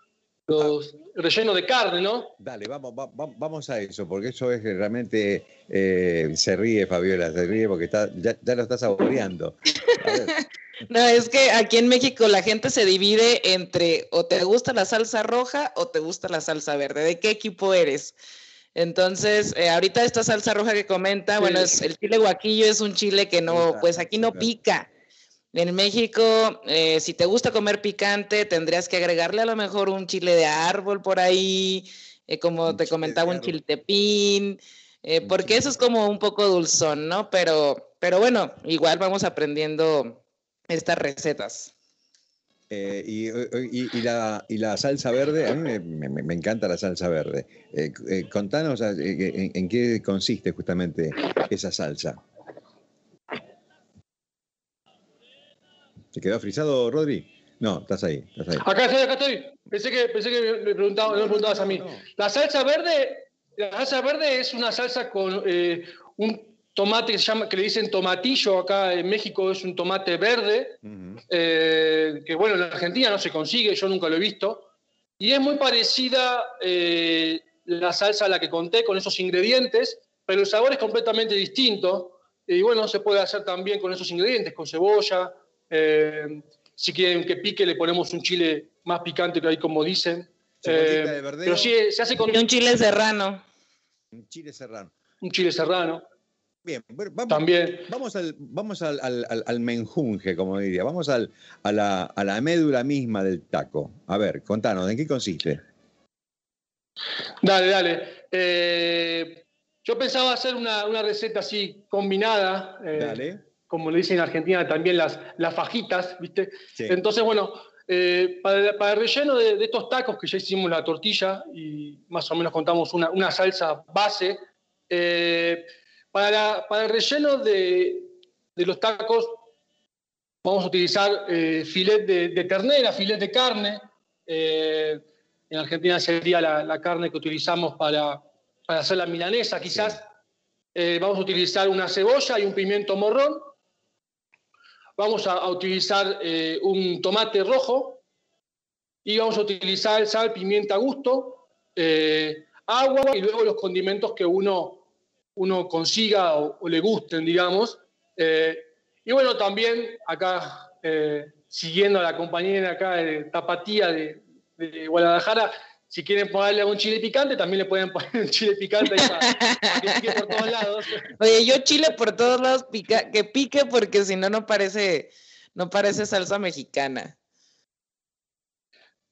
los rellenos de carne, ¿no? Dale, vamos, vamos a eso, porque eso es que realmente eh, se ríe, Fabiola, se ríe porque está, ya, lo está saboreando. No, es que aquí en México la gente se divide entre o te gusta la salsa roja o te gusta la salsa verde. ¿De qué equipo eres? Entonces, eh, ahorita esta salsa roja que comenta, bueno, es, el chile guaquillo es un chile que no, pues aquí no pica. En México, eh, si te gusta comer picante, tendrías que agregarle a lo mejor un chile de árbol por ahí, eh, como te comentaba, un chiltepín, porque eso es como un poco dulzón, ¿no? Pero, pero bueno, igual vamos aprendiendo estas recetas. Eh, y, la, salsa verde, a mí me, encanta la salsa verde. Eh, eh, contanos en, qué consiste justamente esa salsa. ¿Se quedó frisado, Rodri? No, estás ahí, estás ahí. Acá estoy, acá estoy. Pensé que, pensé que me, preguntabas a mí. La salsa verde, la salsa verde es una salsa con un tomate que, se llama, que le dicen tomatillo, acá en México es un tomate verde, eh, que bueno, en Argentina no se consigue, yo nunca lo he visto, y es muy parecida eh, la salsa a la que conté con esos ingredientes, pero el sabor es completamente distinto, y bueno, se puede hacer también con esos ingredientes, con cebolla, eh, si quieren que pique le ponemos un chile más picante que ahí como dicen. pero sí, se hace con... un chile serrano. Un chile serrano. Un chile serrano. Bien, vamos, También. vamos, al, vamos al, menjunje, como diría, vamos a, la, médula misma del taco. A ver, contanos, ¿en qué consiste? Dale, dale. Eh, yo pensaba hacer una, receta así combinada, eh, como le dicen en Argentina también las, las fajitas, ¿viste? Entonces, bueno, eh, para, el relleno de, estos tacos que ya hicimos la tortilla y más o menos contamos una, una salsa base, para, el relleno de, los tacos vamos a utilizar eh, filet de, ternera, filet de carne. Eh, en Argentina sería la, carne que utilizamos para, hacer la milanesa, quizás. Eh, vamos a utilizar una cebolla y un pimiento morrón. Vamos a, a utilizar un tomate rojo. Y vamos a utilizar sal, pimienta a gusto, agua y luego los condimentos que uno uno consiga o, le gusten, digamos. Eh, y bueno, también acá, eh, siguiendo a la compañera acá de Tapatía de, Guadalajara, si quieren ponerle un chile picante, también le pueden poner un chile picante para, que. Oye, yo chile por todos lados pica, que pique porque si no, no parece, no parece salsa mexicana.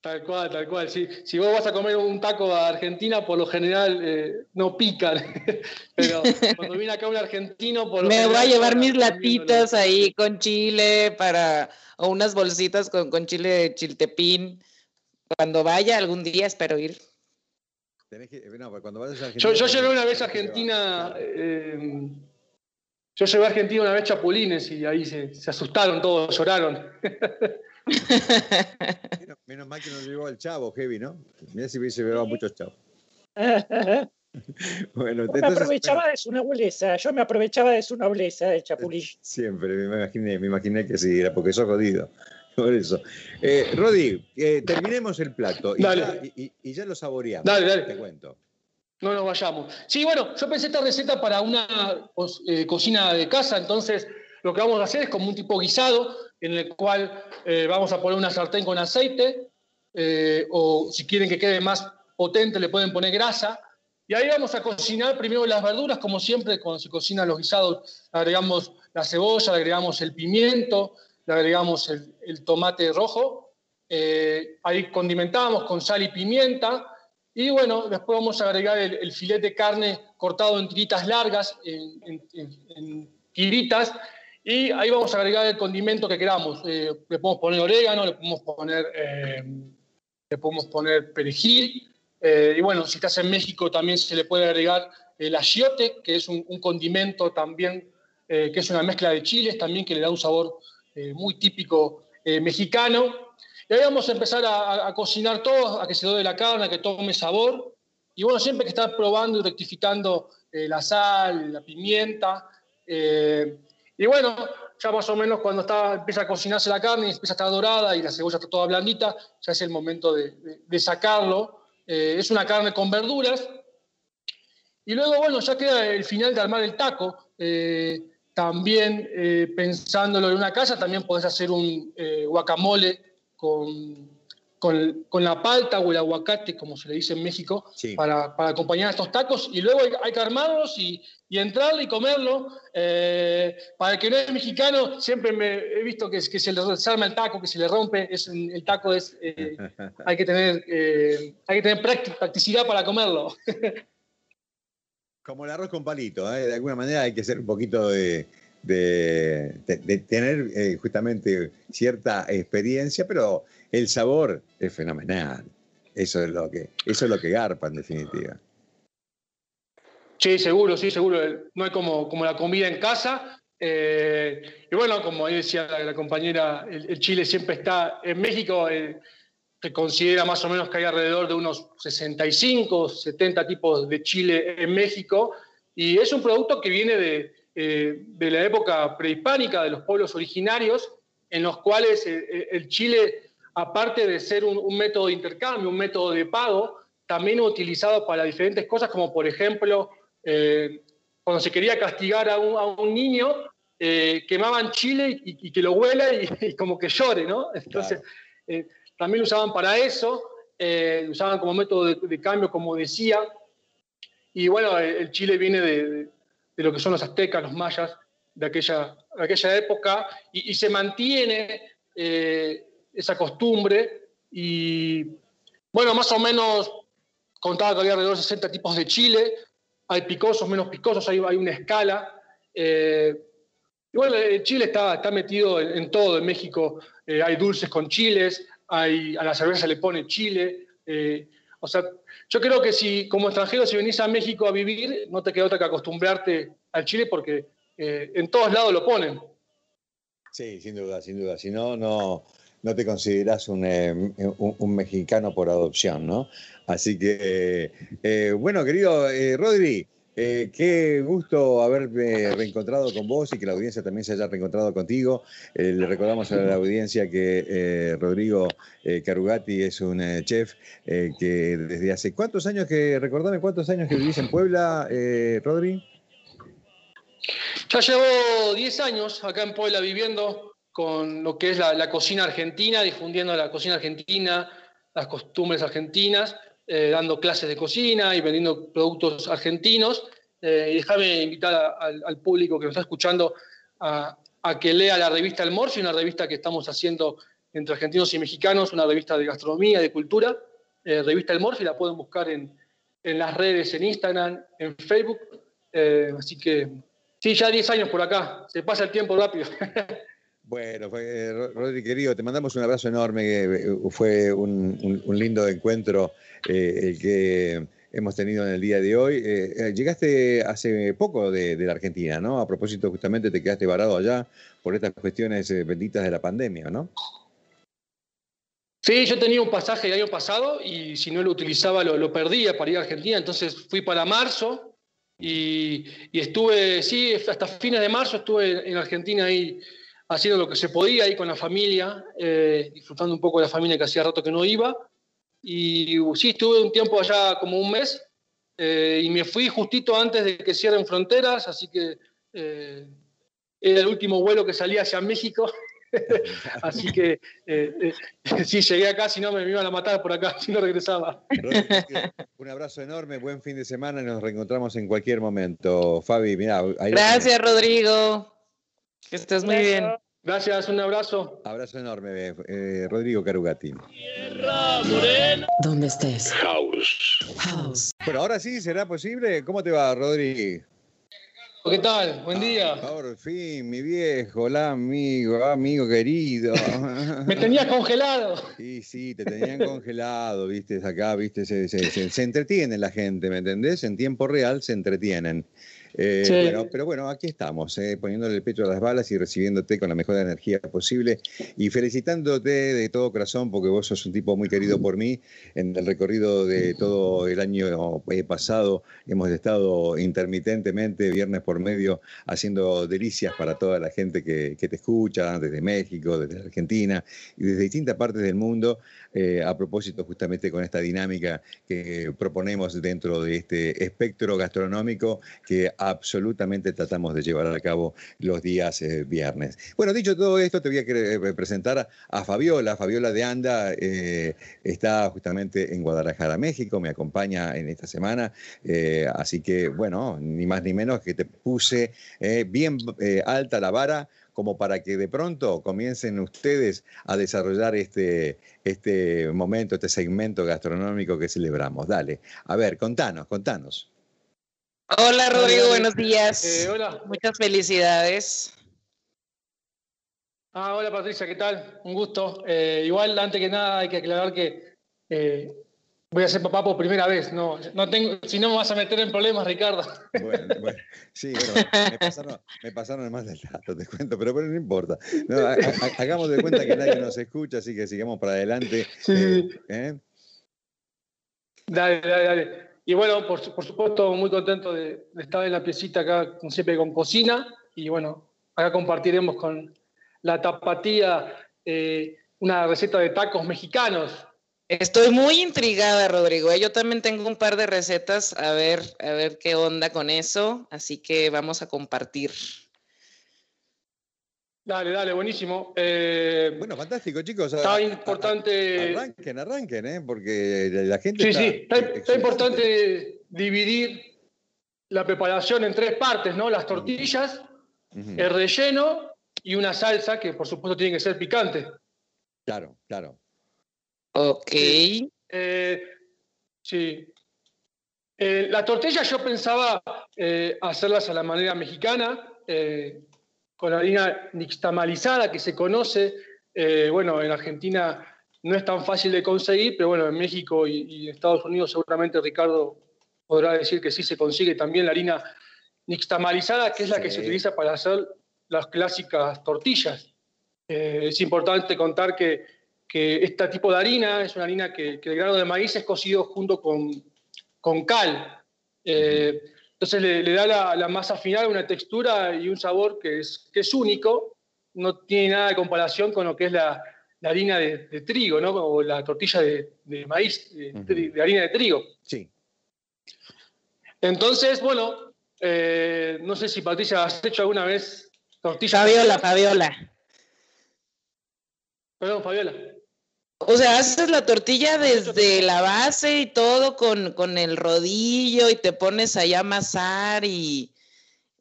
Tal cual, tal cual. Si, si vos vas a comer un taco a Argentina, por lo general eh, no pican. Pero cuando viene acá un argentino, por Me voy a llevar mis latitas ahí con chile para. o unas bolsitas con, con chile de chiltepín. Cuando vaya, algún día espero ir. yo, yo llevé una vez a Argentina. Eh, yo llevé a Argentina una vez chapulines y ahí se, se asustaron todos, lloraron. menos, mal que nos llevó al chavo, Heavy, ¿no? Mira si hubiese llevado muchos chavos. bueno, me aprovechaba de su nobleza, yo me aprovechaba de su nobleza, el chapulín. Siempre, me imaginé, me imaginé que sí, era porque sos jodido. Por eso. Eh, Rodi, eh, terminemos el plato y, Ya, y, ya, lo saboreamos. Dale, dale. Te cuento. No nos vayamos. Sí, bueno, yo pensé esta receta para una eh, cocina de casa, entonces lo que vamos a hacer es como un tipo guisado en el cual eh, vamos a poner una sartén con aceite, eh, o si quieren que quede más potente le pueden poner grasa, y ahí vamos a cocinar primero las verduras, como siempre cuando se cocinan los guisados, agregamos la cebolla, le agregamos el pimiento, le agregamos el, tomate rojo, eh, ahí condimentamos con sal y pimienta, y bueno, después vamos a agregar el, filete de carne cortado en tiritas largas, en tiritas, y ahí vamos a agregar el condimento que queramos. Eh, le podemos poner orégano, le podemos poner, eh, le podemos poner perejil. Eh, y bueno, si estás en México también se le puede agregar el achiote, que es un, condimento también, que es una mezcla de chiles también, que le da un sabor muy típico mexicano. Y ahí vamos a empezar a, cocinar todo, a que se dé la carne, a que tome sabor. Y bueno, siempre que estás probando y rectificando la sal, la pimienta. Y bueno, ya más o menos cuando está, empieza a cocinarse la carne empieza a estar dorada y la cebolla está toda blandita, ya es el momento de, sacarlo. Eh, es una carne con verduras. Y luego, bueno, ya queda el final de armar el taco. Eh, también eh, pensándolo en una casa, también podés hacer un guacamole con, con, la palta o el aguacate, como se le dice en México, para, para, acompañar estos tacos. Y luego hay, que armarlos y, y, entrarle y comerlo. Eh, para el que no es mexicano, siempre me he visto que, que se le desarma el taco, que se le rompe. Es, el taco es, hay que tener, hay que tener practicidad para comerlo. Como el arroz con palito, ¿eh? de alguna manera hay que ser un poquito de, tener eh, justamente cierta experiencia, pero el sabor es fenomenal. Eso es lo que, eso es lo que garpa en definitiva. Sí, seguro, sí, seguro. No hay como, como la comida en casa. Eh, y bueno, como ahí decía la, compañera, el, Chile siempre está en México se considera más o menos que hay alrededor de unos 65, 70 tipos de chile en México, y es un producto que viene de, eh, de la época prehispánica, de los pueblos originarios, en los cuales eh, eh, el chile, aparte de ser un, método de intercambio, un método de pago, también utilizado para diferentes cosas, como por ejemplo, cuando se quería castigar a un, a un niño, quemaban chile y, que lo huela y, como que llore, ¿no? Entonces, también lo usaban para eso, eh, lo usaban como método de, cambio, como decía. Y bueno, el Chile viene de, lo que son los aztecas, los mayas, de aquella, aquella época, y, se mantiene eh, esa costumbre. Y bueno, más o menos contaba que había alrededor de 60 tipos de chile, hay picosos, menos picosos, hay, hay una escala. Eh, y bueno, el chile está, está metido en, todo, en México hay dulces con chiles, a la cerveza le pone chile. Eh, o sea, yo creo que si como extranjero, si venís a México a vivir, no te queda otra que acostumbrarte al chile porque eh, en todos lados lo ponen. Sí, sin duda, sin duda. Si no, no, no te consideras un, eh, un, mexicano por adopción, ¿no? Así que, bueno, querido Rodri, eh, qué gusto haberme reencontrado con vos y que la audiencia también se haya reencontrado contigo. Eh, le recordamos a la audiencia que eh, Rodrigo Carugati es un chef que desde hace cuántos años que, recordame cuántos años que vivís en Puebla, Rodri. Ya llevo 10 años acá en Puebla viviendo con lo que es la, cocina argentina, difundiendo la cocina argentina, las costumbres argentinas. dando clases de cocina y vendiendo productos argentinos. Eh, y déjame invitar al, público que nos está escuchando a, que lea la revista El Morsi, una revista que estamos haciendo entre argentinos y mexicanos, una revista de gastronomía, de cultura. Eh, revista El Morsi, la pueden buscar en, las redes, en Instagram, en Facebook. Eh, así que, sí, ya 10 años por acá, se pasa el tiempo rápido. Bueno, Rodri querido, te mandamos un abrazo enorme, fue un, lindo encuentro el que hemos tenido en el día de hoy. Eh, eh, llegaste hace poco de, la Argentina, ¿no? A propósito, justamente te quedaste varado allá por estas cuestiones eh, benditas de la pandemia, ¿no? Sí, yo tenía un pasaje el año pasado y si no lo utilizaba lo, perdía para ir a Argentina, entonces fui para marzo y, estuve, sí, hasta fines de marzo estuve en Argentina ahí haciendo lo que se podía ahí con la familia, disfrutando un poco de la familia que hacía rato que no iba. Y sí, estuve un tiempo allá como un mes eh, y me fui justito antes de que cierren fronteras, así que eh, era el último vuelo que salía hacia México. así que eh, sí, llegué acá, si no me, iban a matar por acá, si no regresaba. un abrazo enorme, buen fin de semana y nos reencontramos en cualquier momento. Fabi, mira. Gracias, Rodrigo. Que estés muy bien. Gracias, un abrazo. Abrazo enorme, eh, Rodrigo Carugati. ¿Dónde estés? House. House. Bueno, ahora sí, ¿será posible? ¿Cómo te va, Rodrigo? ¿Qué tal? Buen día. por fin, mi viejo. Hola, amigo, amigo querido. Me tenías congelado. Sí, sí, te tenían congelado, viste, acá, viste, se, se, se entretienen la gente, ¿me entendés? En tiempo real se entretienen. Eh, pero bueno, aquí estamos, eh, poniéndole el pecho a las balas y recibiéndote con la mejor energía posible y felicitándote de todo corazón porque vos sos un tipo muy querido por mí. En el recorrido de todo el año eh, pasado hemos estado intermitentemente, viernes por medio, haciendo delicias para toda la gente que, que te escucha, desde México, desde Argentina y desde distintas partes del mundo, a propósito justamente con esta dinámica que proponemos dentro de este espectro gastronómico que absolutamente tratamos de llevar a cabo los días eh, viernes. Bueno, dicho todo esto, te voy a eh, presentar a Fabiola. Fabiola de Anda eh, está justamente en Guadalajara, México, me acompaña en esta semana, así que bueno, ni más ni menos que te puse bien alta la vara como para que de pronto comiencen ustedes a desarrollar este, este momento, este segmento gastronómico que celebramos. Dale, a ver, contanos, contanos. Hola Rodrigo, buenos días. Eh, hola. Muchas felicidades. Ah, hola Patricia, ¿qué tal? Un gusto. Eh, igual, antes que nada, hay que aclarar que eh, voy a ser papá por primera vez. No, no tengo, si no me vas a meter en problemas, Ricardo. Bueno, bueno sí, bueno, me pasaron, me pasaron más del dato, te cuento, pero bueno, no importa. hagamos de cuenta que nadie nos escucha, así que sigamos para adelante. Sí. Dale, dale, dale. Y bueno, por, supuesto, muy contento de, estar en la piecita acá, siempre con cocina. Y bueno, acá compartiremos con la tapatía eh, una receta de tacos mexicanos. Estoy muy intrigada, Rodrigo. ¿eh? Yo también tengo un par de recetas, a ver, a ver qué onda con eso. Así que vamos a compartir. Dale, dale, buenísimo. Eh, bueno, fantástico, chicos. Está importante. Arranquen, arranquen, ¿eh? porque la gente. Sí, sí, está, importante dividir la preparación en tres partes, ¿no? Las tortillas, el relleno y una salsa que, por supuesto, tiene que ser picante. Claro, claro. Ok. sí. Eh, eh, las tortillas yo pensaba hacerlas a la manera mexicana con harina nixtamalizada que se conoce. Eh, bueno, en Argentina no es tan fácil de conseguir, pero bueno, en México y, Estados Unidos seguramente Ricardo podrá decir que sí se consigue también la harina nixtamalizada, que es la que se utiliza para hacer las clásicas tortillas. Eh, es importante contar que, que, este tipo de harina es una harina que, el grano de maíz es cocido junto con, con cal. Eh, entonces le, da la, masa final una textura y un sabor que es, que es único, no tiene nada de comparación con lo que es la, harina de, trigo, ¿no? O la tortilla de, maíz, de, harina de trigo. Sí. Entonces, bueno, eh, no sé si Patricia, ¿has hecho alguna vez tortilla? Fabiola, Fabiola. Perdón, Fabiola. O sea, haces la tortilla desde la base y todo con, el rodillo y te pones ahí a amasar y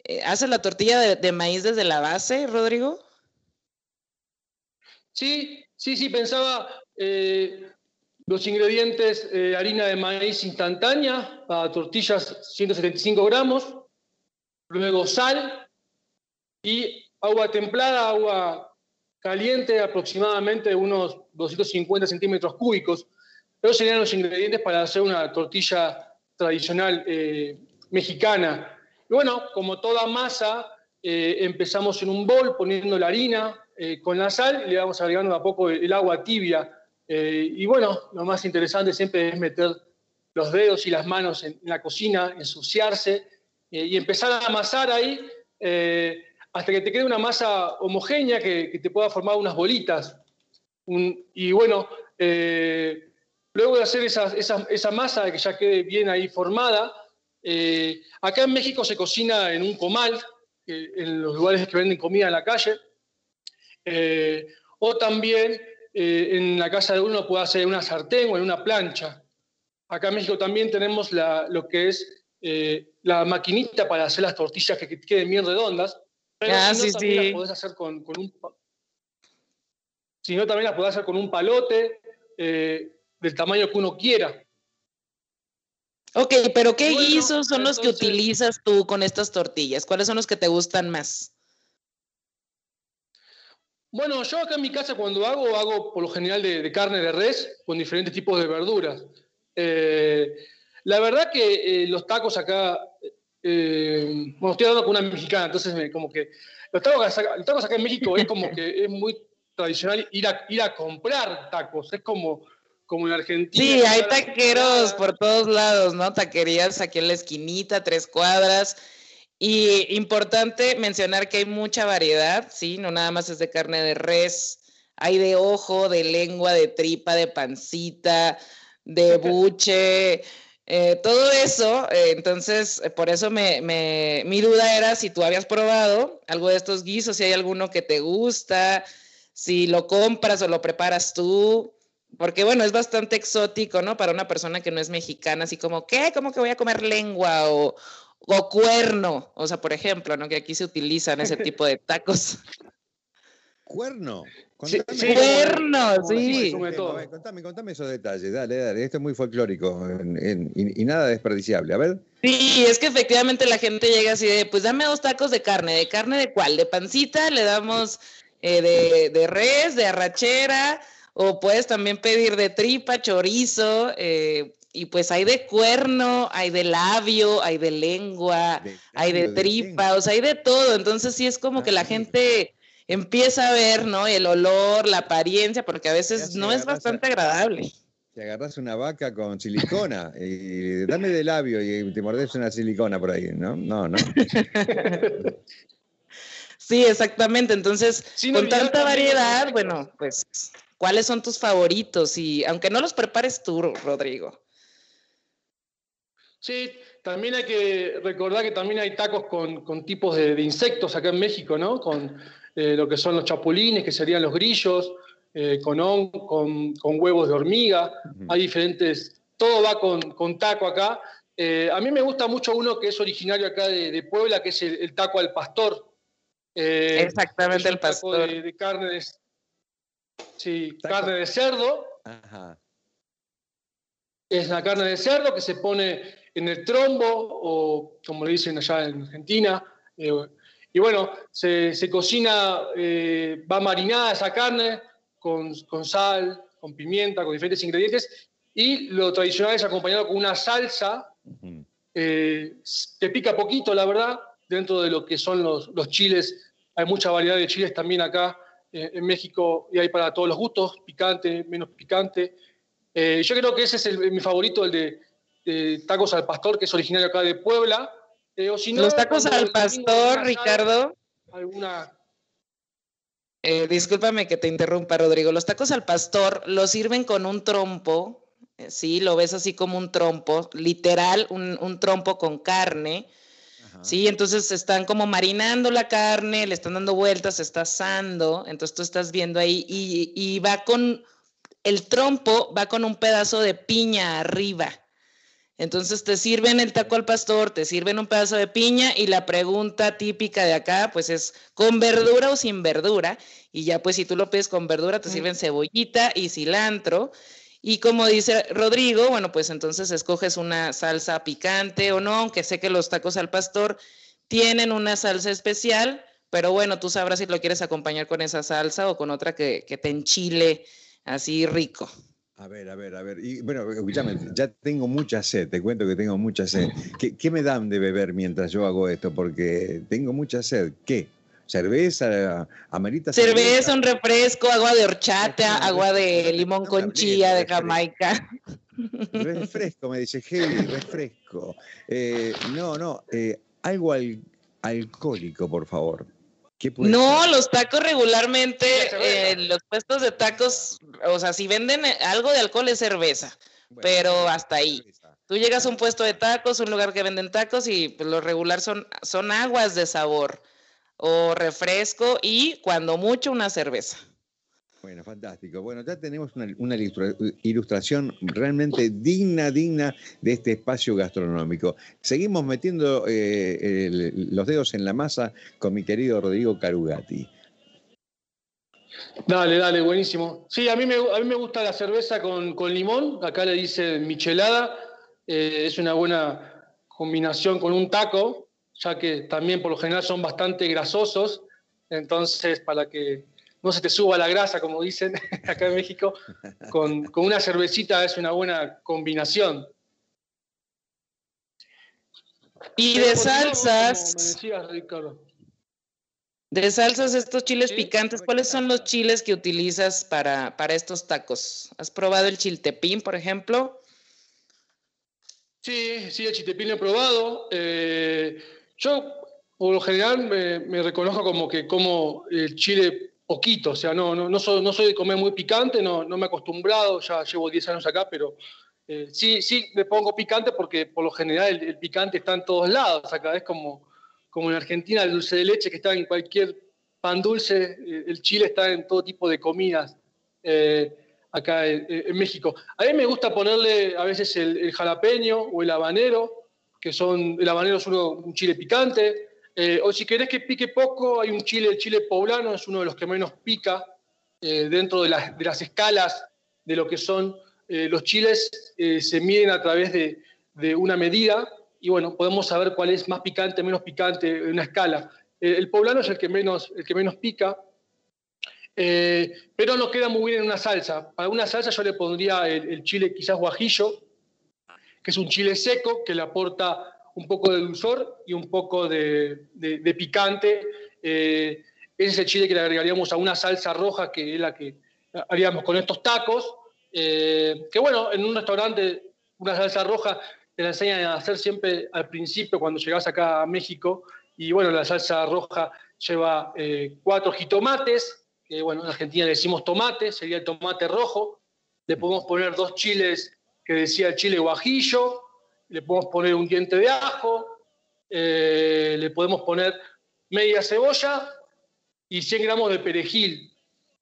eh, haces la tortilla de, maíz desde la base, Rodrigo. Sí, sí, sí, pensaba eh, los ingredientes, eh, harina de maíz instantánea para tortillas 175 gramos, luego sal y agua templada, agua caliente aproximadamente unos 250 centímetros cúbicos. Esos serían los ingredientes para hacer una tortilla tradicional eh, mexicana. Y bueno, como toda masa, eh, empezamos en un bol poniendo la harina eh, con la sal y le vamos agregando a poco el, agua tibia. y bueno, lo más interesante siempre es meter los dedos y las manos en la cocina, ensuciarse y empezar a amasar ahí hasta que te quede una masa homogénea que, te pueda formar unas bolitas. Y bueno, eh, luego de hacer esa, masa que ya quede bien ahí formada, eh, acá en México se cocina en un comal, en los lugares que venden comida en la calle, eh, o también en la casa de uno puede hacer en una sartén o en una plancha. Acá en México también tenemos lo que es la maquinita para hacer las tortillas que queden bien redondas, pero ah, si no, también las podés hacer con, un. Si no, también las podés hacer con un palote eh, del tamaño que uno quiera. Ok, pero ¿qué guisos son los que utilizas tú con estas tortillas? ¿Cuáles son los que te gustan más? Bueno, yo acá en mi casa cuando hago, hago por lo general de, carne de res con diferentes tipos de verduras. Eh, la verdad que eh, los tacos acá eh, bueno, estoy hablando con una mexicana, entonces como que los tacos, acá en México es como que es muy tradicional ir a, ir a comprar tacos, es como, como en Argentina. Sí, hay taqueros por todos lados, ¿no? Taquerías aquí en la esquinita, tres cuadras. Y importante mencionar que hay mucha variedad, ¿sí? No nada más es de carne de res, hay de ojo, de lengua, de tripa, de pancita, de buche. Eh, todo eso, eh, entonces, eh, por eso me, mi duda era si tú habías probado algo de estos guisos, si hay alguno que te gusta, si lo compras o lo preparas tú, porque bueno, es bastante exótico, ¿no? Para una persona que no es mexicana, así como, ¿qué? ¿Cómo que voy a comer lengua o, o cuerno? O sea, por ejemplo, ¿no? Que aquí se utilizan ese tipo de tacos. ¿Cuerno? Sí, cuerno, sí. Contame, contame esos detalles, dale, dale. Esto es muy folclórico y, nada desperdiciable. A ver. Sí, es que efectivamente la gente llega así de, pues dame dos tacos de carne. ¿De carne de cuál? ¿De pancita? Le damos eh, de, de, res, de arrachera, o puedes también pedir de tripa, chorizo, eh, y pues hay de cuerno, hay de labio, hay de lengua, hay de tripa, o sea, hay de todo. Entonces sí es como que la gente empieza a ver, ¿no? El olor, la apariencia, porque a veces no es bastante agradable. Te agarras una vaca con silicona y dame de labio y te mordes una silicona por ahí, ¿no? No, no. sí, exactamente. Entonces, con tanta variedad, bueno, pues, ¿cuáles son tus favoritos? Y aunque no los prepares tú, Rodrigo. Sí, también hay que recordar que también hay tacos con, con tipos de, de, insectos acá en México, ¿no? Con eh, lo que son los chapulines, que serían los grillos, eh, con, con, con, huevos de hormiga, hay diferentes, todo va con, con taco acá. Eh, a mí me gusta mucho uno que es originario acá de, Puebla, que es el, taco al pastor. Exactamente, el pastor. De, carne de, sí, carne de cerdo. Es la carne de cerdo que se pone en el trombo, o como le dicen allá en Argentina, y bueno, se, cocina, eh, va marinada esa carne con, sal, con pimienta, con diferentes ingredientes. Y lo tradicional es acompañado con una salsa eh, que pica poquito, la verdad, dentro de lo que son los, chiles. Hay mucha variedad de chiles también acá eh, en México y hay para todos los gustos, picante, menos picante. yo creo que ese es mi favorito, el de, de, tacos al pastor, que es originario acá de Puebla. Eh, los tacos al pastor, Ricardo. Alguna. Eh, discúlpame que te interrumpa, Rodrigo. Los tacos al pastor los sirven con un trompo, eh, sí, lo ves así como un trompo, literal, un, trompo con carne. Sí, entonces están como marinando la carne, le están dando vueltas, se está asando, entonces tú estás viendo ahí y, y va con, el trompo va con un pedazo de piña arriba. Entonces te sirven el taco al pastor, te sirven un pedazo de piña y la pregunta típica de acá pues es con verdura o sin verdura. Y ya pues si tú lo pides con verdura te sirven cebollita y cilantro. Y como dice Rodrigo, bueno pues entonces escoges una salsa picante o no, aunque sé que los tacos al pastor tienen una salsa especial, pero bueno, tú sabrás si lo quieres acompañar con esa salsa o con otra que, que te enchile así rico. A ver, a ver, a ver. Y bueno, escúchame, ya tengo mucha sed, te cuento que tengo mucha sed. ¿Qué, me dan de beber mientras yo hago esto? Porque tengo mucha sed. ¿Qué? ¿Cerveza? ¿Amerita cerveza? Cerveza, un refresco, agua de horchata, agua de limón con chía de Jamaica. Refresco, me dice Heli, refresco. Eh, no, no, eh, algo alcohólico, por favor. No, los tacos regularmente, eh, los puestos de tacos, o sea, si venden algo de alcohol es cerveza, pero hasta ahí. Tú llegas a un puesto de tacos, un lugar que venden tacos y pues, lo regular son, son aguas de sabor o refresco y cuando mucho una cerveza. Bueno, fantástico. Bueno, ya tenemos una, ilustración realmente digna, digna de este espacio gastronómico. Seguimos metiendo eh, los dedos en la masa con mi querido Rodrigo Carugati. Dale, dale, buenísimo. Sí, a mí me, a mí me gusta la cerveza con, limón, acá le dice michelada, eh, es una buena combinación con un taco, ya que también por lo general son bastante grasosos, entonces para que no se te suba la grasa, como dicen acá en México, con, una cervecita es una buena combinación. Y de salsas. De salsas, estos chiles picantes, ¿cuáles son los chiles que utilizas para, para, estos tacos? ¿Has probado el chiltepín, por ejemplo? Sí, sí, el chiltepín lo he probado. Eh, yo, por lo general, me, me, reconozco como que como el chile poquito, o sea, no, no, no, soy, no soy de comer muy picante, no, no me he acostumbrado, ya llevo 10 años acá, pero Eh, sí, sí, le pongo picante porque por lo general el, picante está en todos lados. Acá es como, como en Argentina el dulce de leche que está en cualquier pan dulce, eh, el chile está en todo tipo de comidas. Eh, acá en, México. A mí me gusta ponerle a veces el, jalapeño o el habanero, que son, el habanero es uno, un chile picante, o si querés que pique poco, hay un chile, el chile poblano, es uno de los que menos pica dentro de las, de las escalas de lo que son eh, los chiles eh, se miden a través de, una medida y bueno, podemos saber cuál es más picante, menos picante en una escala. Eh, el poblano es el que menos, el que menos pica, pero no queda muy bien en una salsa. Para una salsa yo le pondría el, chile quizás guajillo, que es un chile seco que le aporta un poco de dulzor y un poco de, picante. ese es el chile que le agregaríamos a una salsa roja, que es la que haríamos con estos tacos. Eh, que bueno, en un restaurante una salsa roja te la enseñan a hacer siempre al principio cuando llegas acá a México. Y bueno, la salsa roja lleva eh, cuatro jitomates, que bueno, en Argentina le decimos tomate, sería el tomate rojo. Le podemos poner dos chiles que decía el chile guajillo, le podemos poner un diente de ajo, eh, le podemos poner media cebolla y 100 gramos de perejil.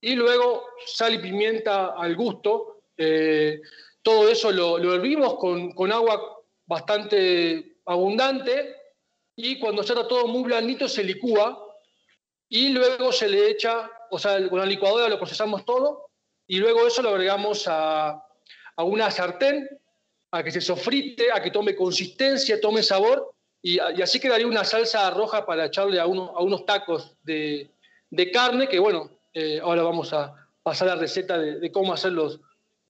Y luego sal y pimienta al gusto eh, todo eso lo, hervimos con, agua bastante abundante y cuando ya está todo muy blandito se licúa y luego se le echa, o sea, con la licuadora lo procesamos todo y luego eso lo agregamos a, una sartén a que se sofrite, a que tome consistencia, tome sabor y, así quedaría una salsa roja para echarle a, uno, a unos tacos de, carne que bueno, eh, ahora vamos a pasar la receta de, de cómo hacer los,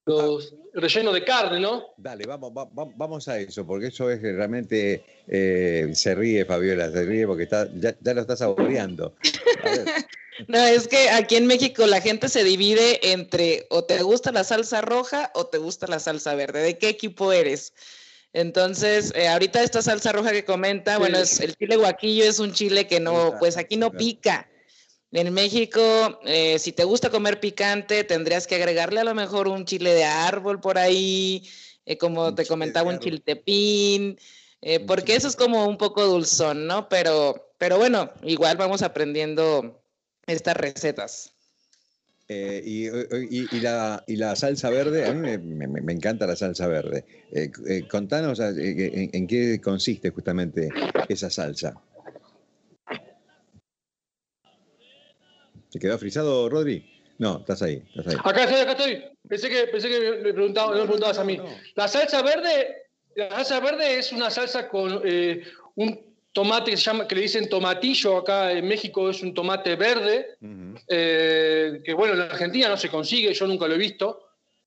los rellenos de carne, ¿no? Dale, vamos, vamos a eso, porque eso es realmente eh, se ríe Fabiola, se ríe porque está, ya, lo está saboreando. No, es que aquí en México la gente se divide entre o te gusta la salsa roja o te gusta la salsa verde. ¿De qué equipo eres? Entonces, eh, ahorita esta salsa roja que comenta, bueno, es, el chile guaquillo es un chile que no, pues aquí no pica. En México, eh, si te gusta comer picante, tendrías que agregarle a lo mejor un chile de árbol por ahí, eh, como te comentaba, un chiltepín, eh, porque eso es como un poco dulzón, ¿no? Pero, pero bueno, igual vamos aprendiendo estas recetas. y, la, salsa verde, a mí me, encanta la salsa verde. contanos en, qué consiste justamente esa salsa. ¿Se quedó frisado, Rodri? No, estás ahí, Acá estoy, acá estoy. Pensé que, pensé que me, preguntaba, no me preguntabas a mí. La salsa verde, la salsa verde es una salsa con eh, un tomate que se llama, que le dicen tomatillo acá en México es un tomate verde, eh, que bueno, en la Argentina no se consigue, yo nunca lo he visto.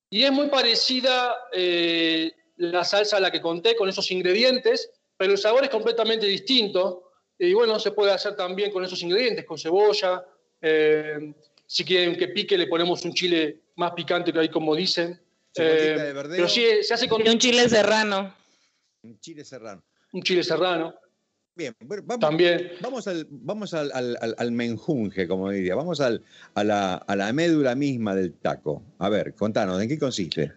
Y es muy parecida eh, la salsa a la que conté con esos ingredientes, pero el sabor es completamente distinto. Y bueno, se puede hacer también con esos ingredientes, con cebolla, eh, si quieren que pique, le ponemos un chile más picante que hay, como dicen. Eh, pero sí, se hace con. un chile serrano. Un chile serrano. Un chile serrano. Bien, vamos, También. vamos, al, vamos al, al, menjunje, como diría. Vamos al, a, la, a la médula misma del taco. A ver, contanos, ¿en qué consiste?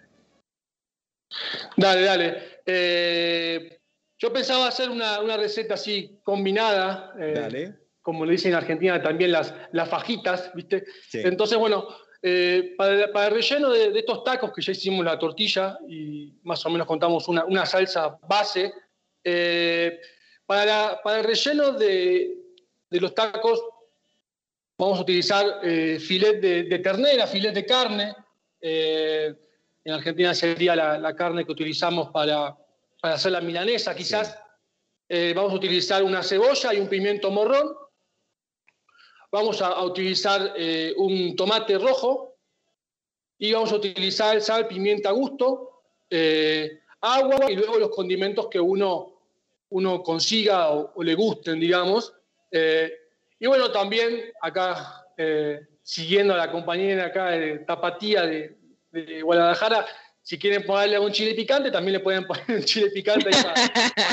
Dale, dale. Eh, yo pensaba hacer una, una, receta así combinada. dale como le dicen en Argentina también las, las fajitas, ¿viste? Entonces, bueno, eh, para, el relleno de, estos tacos que ya hicimos la tortilla y más o menos contamos una, salsa base, eh, para, para, el relleno de, los tacos vamos a utilizar eh, filet de, ternera, filet de carne. en Argentina sería la, carne que utilizamos para, para hacer la milanesa, quizás. vamos a utilizar una cebolla y un pimiento morrón vamos a, utilizar eh, un tomate rojo y vamos a utilizar sal, pimienta a gusto, eh, agua y luego los condimentos que uno, uno consiga o, le gusten, digamos. Eh, y bueno, también acá, siguiendo a la compañera acá de Tapatía de, de Guadalajara, si quieren ponerle un chile picante, también le pueden poner un chile picante para,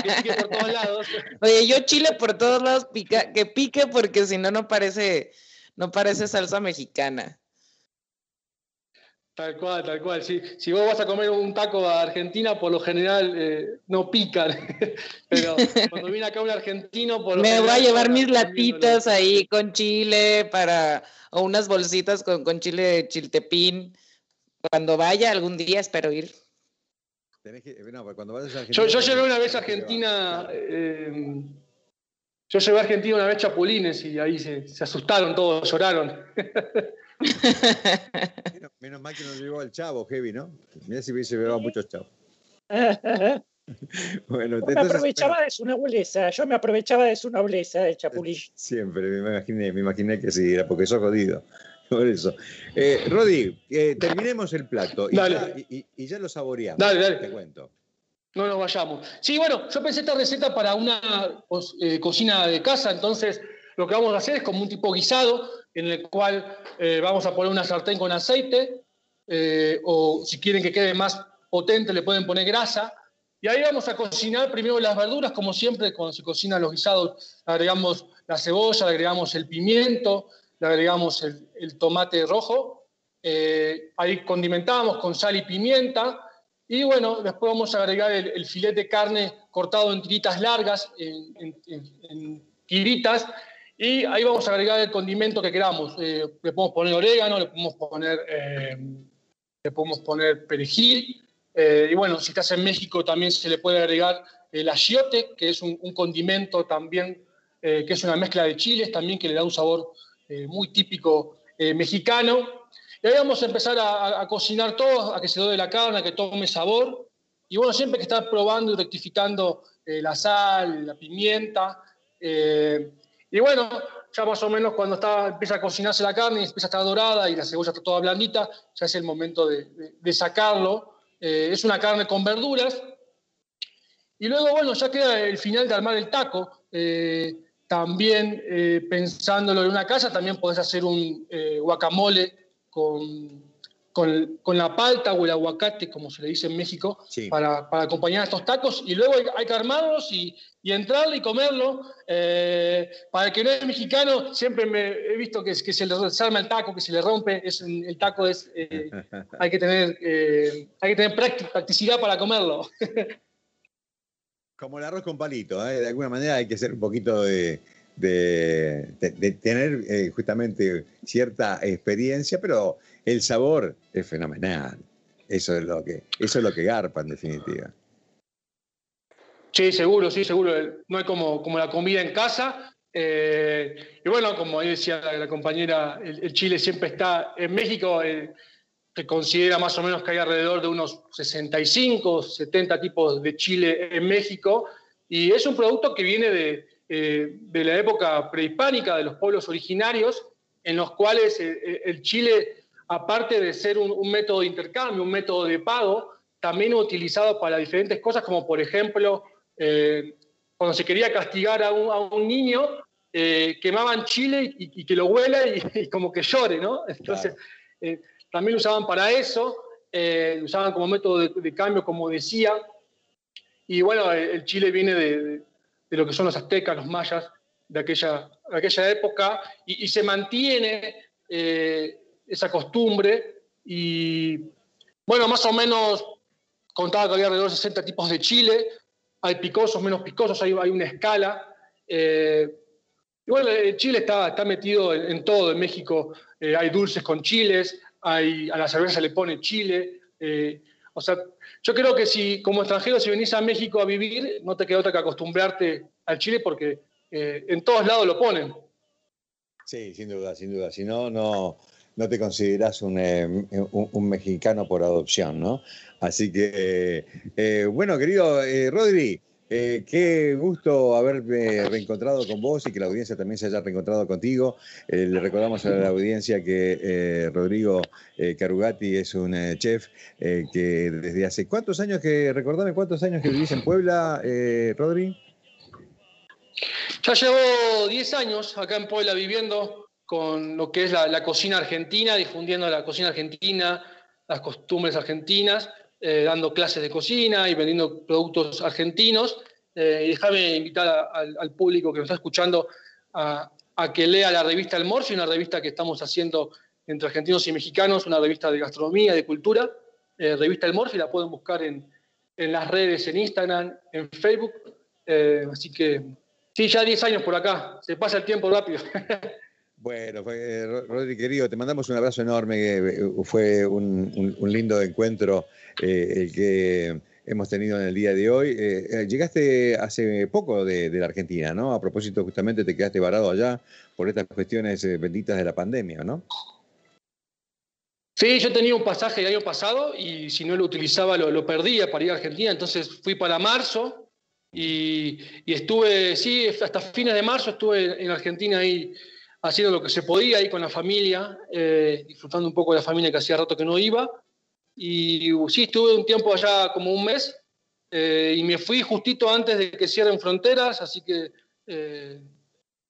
que pique por todos lados. Oye, yo chile por todos lados pica, que pique porque si no, no parece, no parece salsa mexicana. Tal cual, tal cual. Si, si vos vas a comer un taco a Argentina, por lo general eh, no pican. Pero cuando viene acá un argentino, por lo Me general, voy a llevar mis latitas ahí con chile para, o unas bolsitas con, con chile de chiltepín. Cuando vaya algún día espero ir. Tenés que- no, pues cuando vayas a Yo, Argentina, yo llevé una vez a Argentina, eh, yo llevé a Argentina una vez chapulines y ahí se, se asustaron todos, lloraron. Menos, menos mal que no llegó el chavo, Heavy, ¿no? Mira si hubiese llevado muchos chavos. Bueno, me entonces, aprovechaba de su nobleza, yo me aprovechaba de su nobleza, el chapulín. Siempre, me imaginé, me imaginé que sí, era porque sos jodido. Por eso. Eh, Rodi, eh, terminemos el plato y Dale. ya, y- y- y ya lo saboreamos. Dale, dale. Te cuento. No nos vayamos. Sí, bueno, yo pensé esta receta para una eh, cocina de casa, entonces lo que vamos a hacer es como un tipo guisado, en el cual eh, vamos a poner una sartén con aceite, eh, o si quieren que quede más potente le pueden poner grasa, y ahí vamos a cocinar primero las verduras, como siempre cuando se cocinan los guisados, agregamos la cebolla, le agregamos el pimiento, le agregamos el, tomate rojo, eh, ahí condimentamos con sal y pimienta, y bueno, después vamos a agregar el, filete de carne cortado en tiritas largas, en tiritas, y ahí vamos a agregar el condimento que queramos. Eh, le podemos poner orégano, le podemos poner, eh, le podemos poner perejil, eh, y bueno, si estás en México también se le puede agregar el achiote, que es un, condimento también, que es una mezcla de chiles también, que le da un sabor muy típico mexicano. Y ahí vamos a empezar a, cocinar todo, a que se dore la carne, a que tome sabor. Y bueno, siempre que estar probando y rectificando la sal, la pimienta. Y bueno, ya más o menos cuando está, empieza a cocinarse la carne y empieza a estar dorada y la cebolla está toda blandita, ya es el momento de, sacarlo. Eh, es una carne con verduras. Y luego, bueno, ya queda el final de armar el taco. Eh, también eh, pensándolo en una casa, también podés hacer un guacamole con, con, con la palta o el aguacate, como se le dice en México, Sí. para, para acompañar estos tacos. Y luego hay, hay que armarlos y, y entrarle y comerlo. Eh, para el que no es mexicano, siempre me he visto que, que se le desarma el taco, que se le rompe. Es, el taco es, eh, hay que tener, eh, hay que tener practi- practicidad para comerlo. Como el arroz con palito, ¿eh? de alguna manera hay que ser un poquito de, de- de- de tener justamente cierta experiencia, pero el sabor es fenomenal. Eso es lo que, eso es lo que garpa en definitiva. Sí, seguro, sí, seguro. No hay como, como la comida en casa. Eh, y bueno, como decía la, compañera, el, Chile siempre está en México. eh, se considera más o menos que hay alrededor de unos 65, 70 tipos de chile en México. Y es un producto que viene de, eh, de la época prehispánica, de los pueblos originarios, en los cuales el chile, aparte de ser un, un método de intercambio, un método de pago, también utilizado para diferentes cosas, como por ejemplo, eh, cuando se quería castigar a un, a un niño, eh, quemaban chile y, y que lo huela y, y como que llore, ¿no? Entonces, eh, también lo usaban para eso, lo usaban como método de, de cambio, como decía. Y bueno, el, el chile viene de, de- de lo que son los aztecas, los mayas, de aquella, aquella época, y, y se mantiene esa costumbre. Y bueno, más o menos contaba que había alrededor de 60 tipos de chile, hay picosos, menos picosos, hay, una escala. Eh, y bueno, chile está, está metido en, todo. En México eh, hay dulces con chiles, hay, a la cerveza le pone chile. eh, o sea, yo creo que si como extranjero, si venís a México a vivir, no te queda otra que acostumbrarte al chile porque eh, en todos lados lo ponen. Sí, sin duda, sin duda. Si no, no, no te consideras un, eh, un- un mexicano por adopción, ¿no? Así que, eh, bueno, querido eh, Rodri, qué gusto haberme reencontrado con vos y que la audiencia también se haya reencontrado contigo. Le recordamos a la audiencia que Rodrigo Carugati es un chef que desde hace cuántos años que, recordame cuántos años que vivís en Puebla, Rodri. Ya llevo 10 años acá en Puebla viviendo con lo que es la, la cocina argentina, difundiendo la cocina argentina, las costumbres argentinas, eh, dando clases de cocina y vendiendo productos argentinos. Eh, y déjame invitar a- al, público que nos está escuchando a, a que lea la revista El Morfi, una revista que estamos haciendo entre argentinos y mexicanos, una revista de gastronomía, de cultura, eh, revista El Morfi, la pueden buscar en, en, las redes, en Instagram, en Facebook. Eh, así que, sí, ya 10 años por acá, se pasa el tiempo rápido. Bueno, eh, Rodri, querido, te mandamos un abrazo enorme, fue un, lindo encuentro el que hemos tenido en el día de hoy. llegaste hace poco de, la Argentina, ¿no? A propósito, justamente te quedaste varado allá por estas cuestiones benditas de la pandemia, ¿no? Sí, yo tenía un pasaje el año pasado y si no lo utilizaba lo, perdía para ir a Argentina, entonces fui para marzo y, estuve, sí, hasta fines de marzo estuve en Argentina ahí haciendo lo que se podía ahí con la familia, eh, disfrutando un poco de la familia que hacía rato que no iba. Y sí, estuve un tiempo allá como un mes eh, y me fui justito antes de que cierren fronteras, así que eh,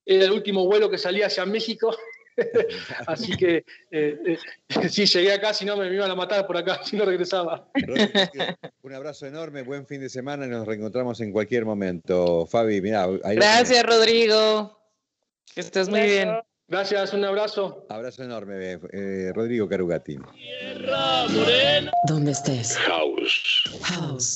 era el último vuelo que salía hacia México Así que eh, eh, sí, llegué acá, si no me iban a matar por acá, si no regresaba. Un abrazo enorme, buen fin de semana y nos reencontramos en cualquier momento. Fabi, mira. Gracias, Rodrigo. Que estés muy bien. Gracias, un abrazo. Abrazo enorme, eh, Rodrigo Carugati. ¿Dónde estés? House. House.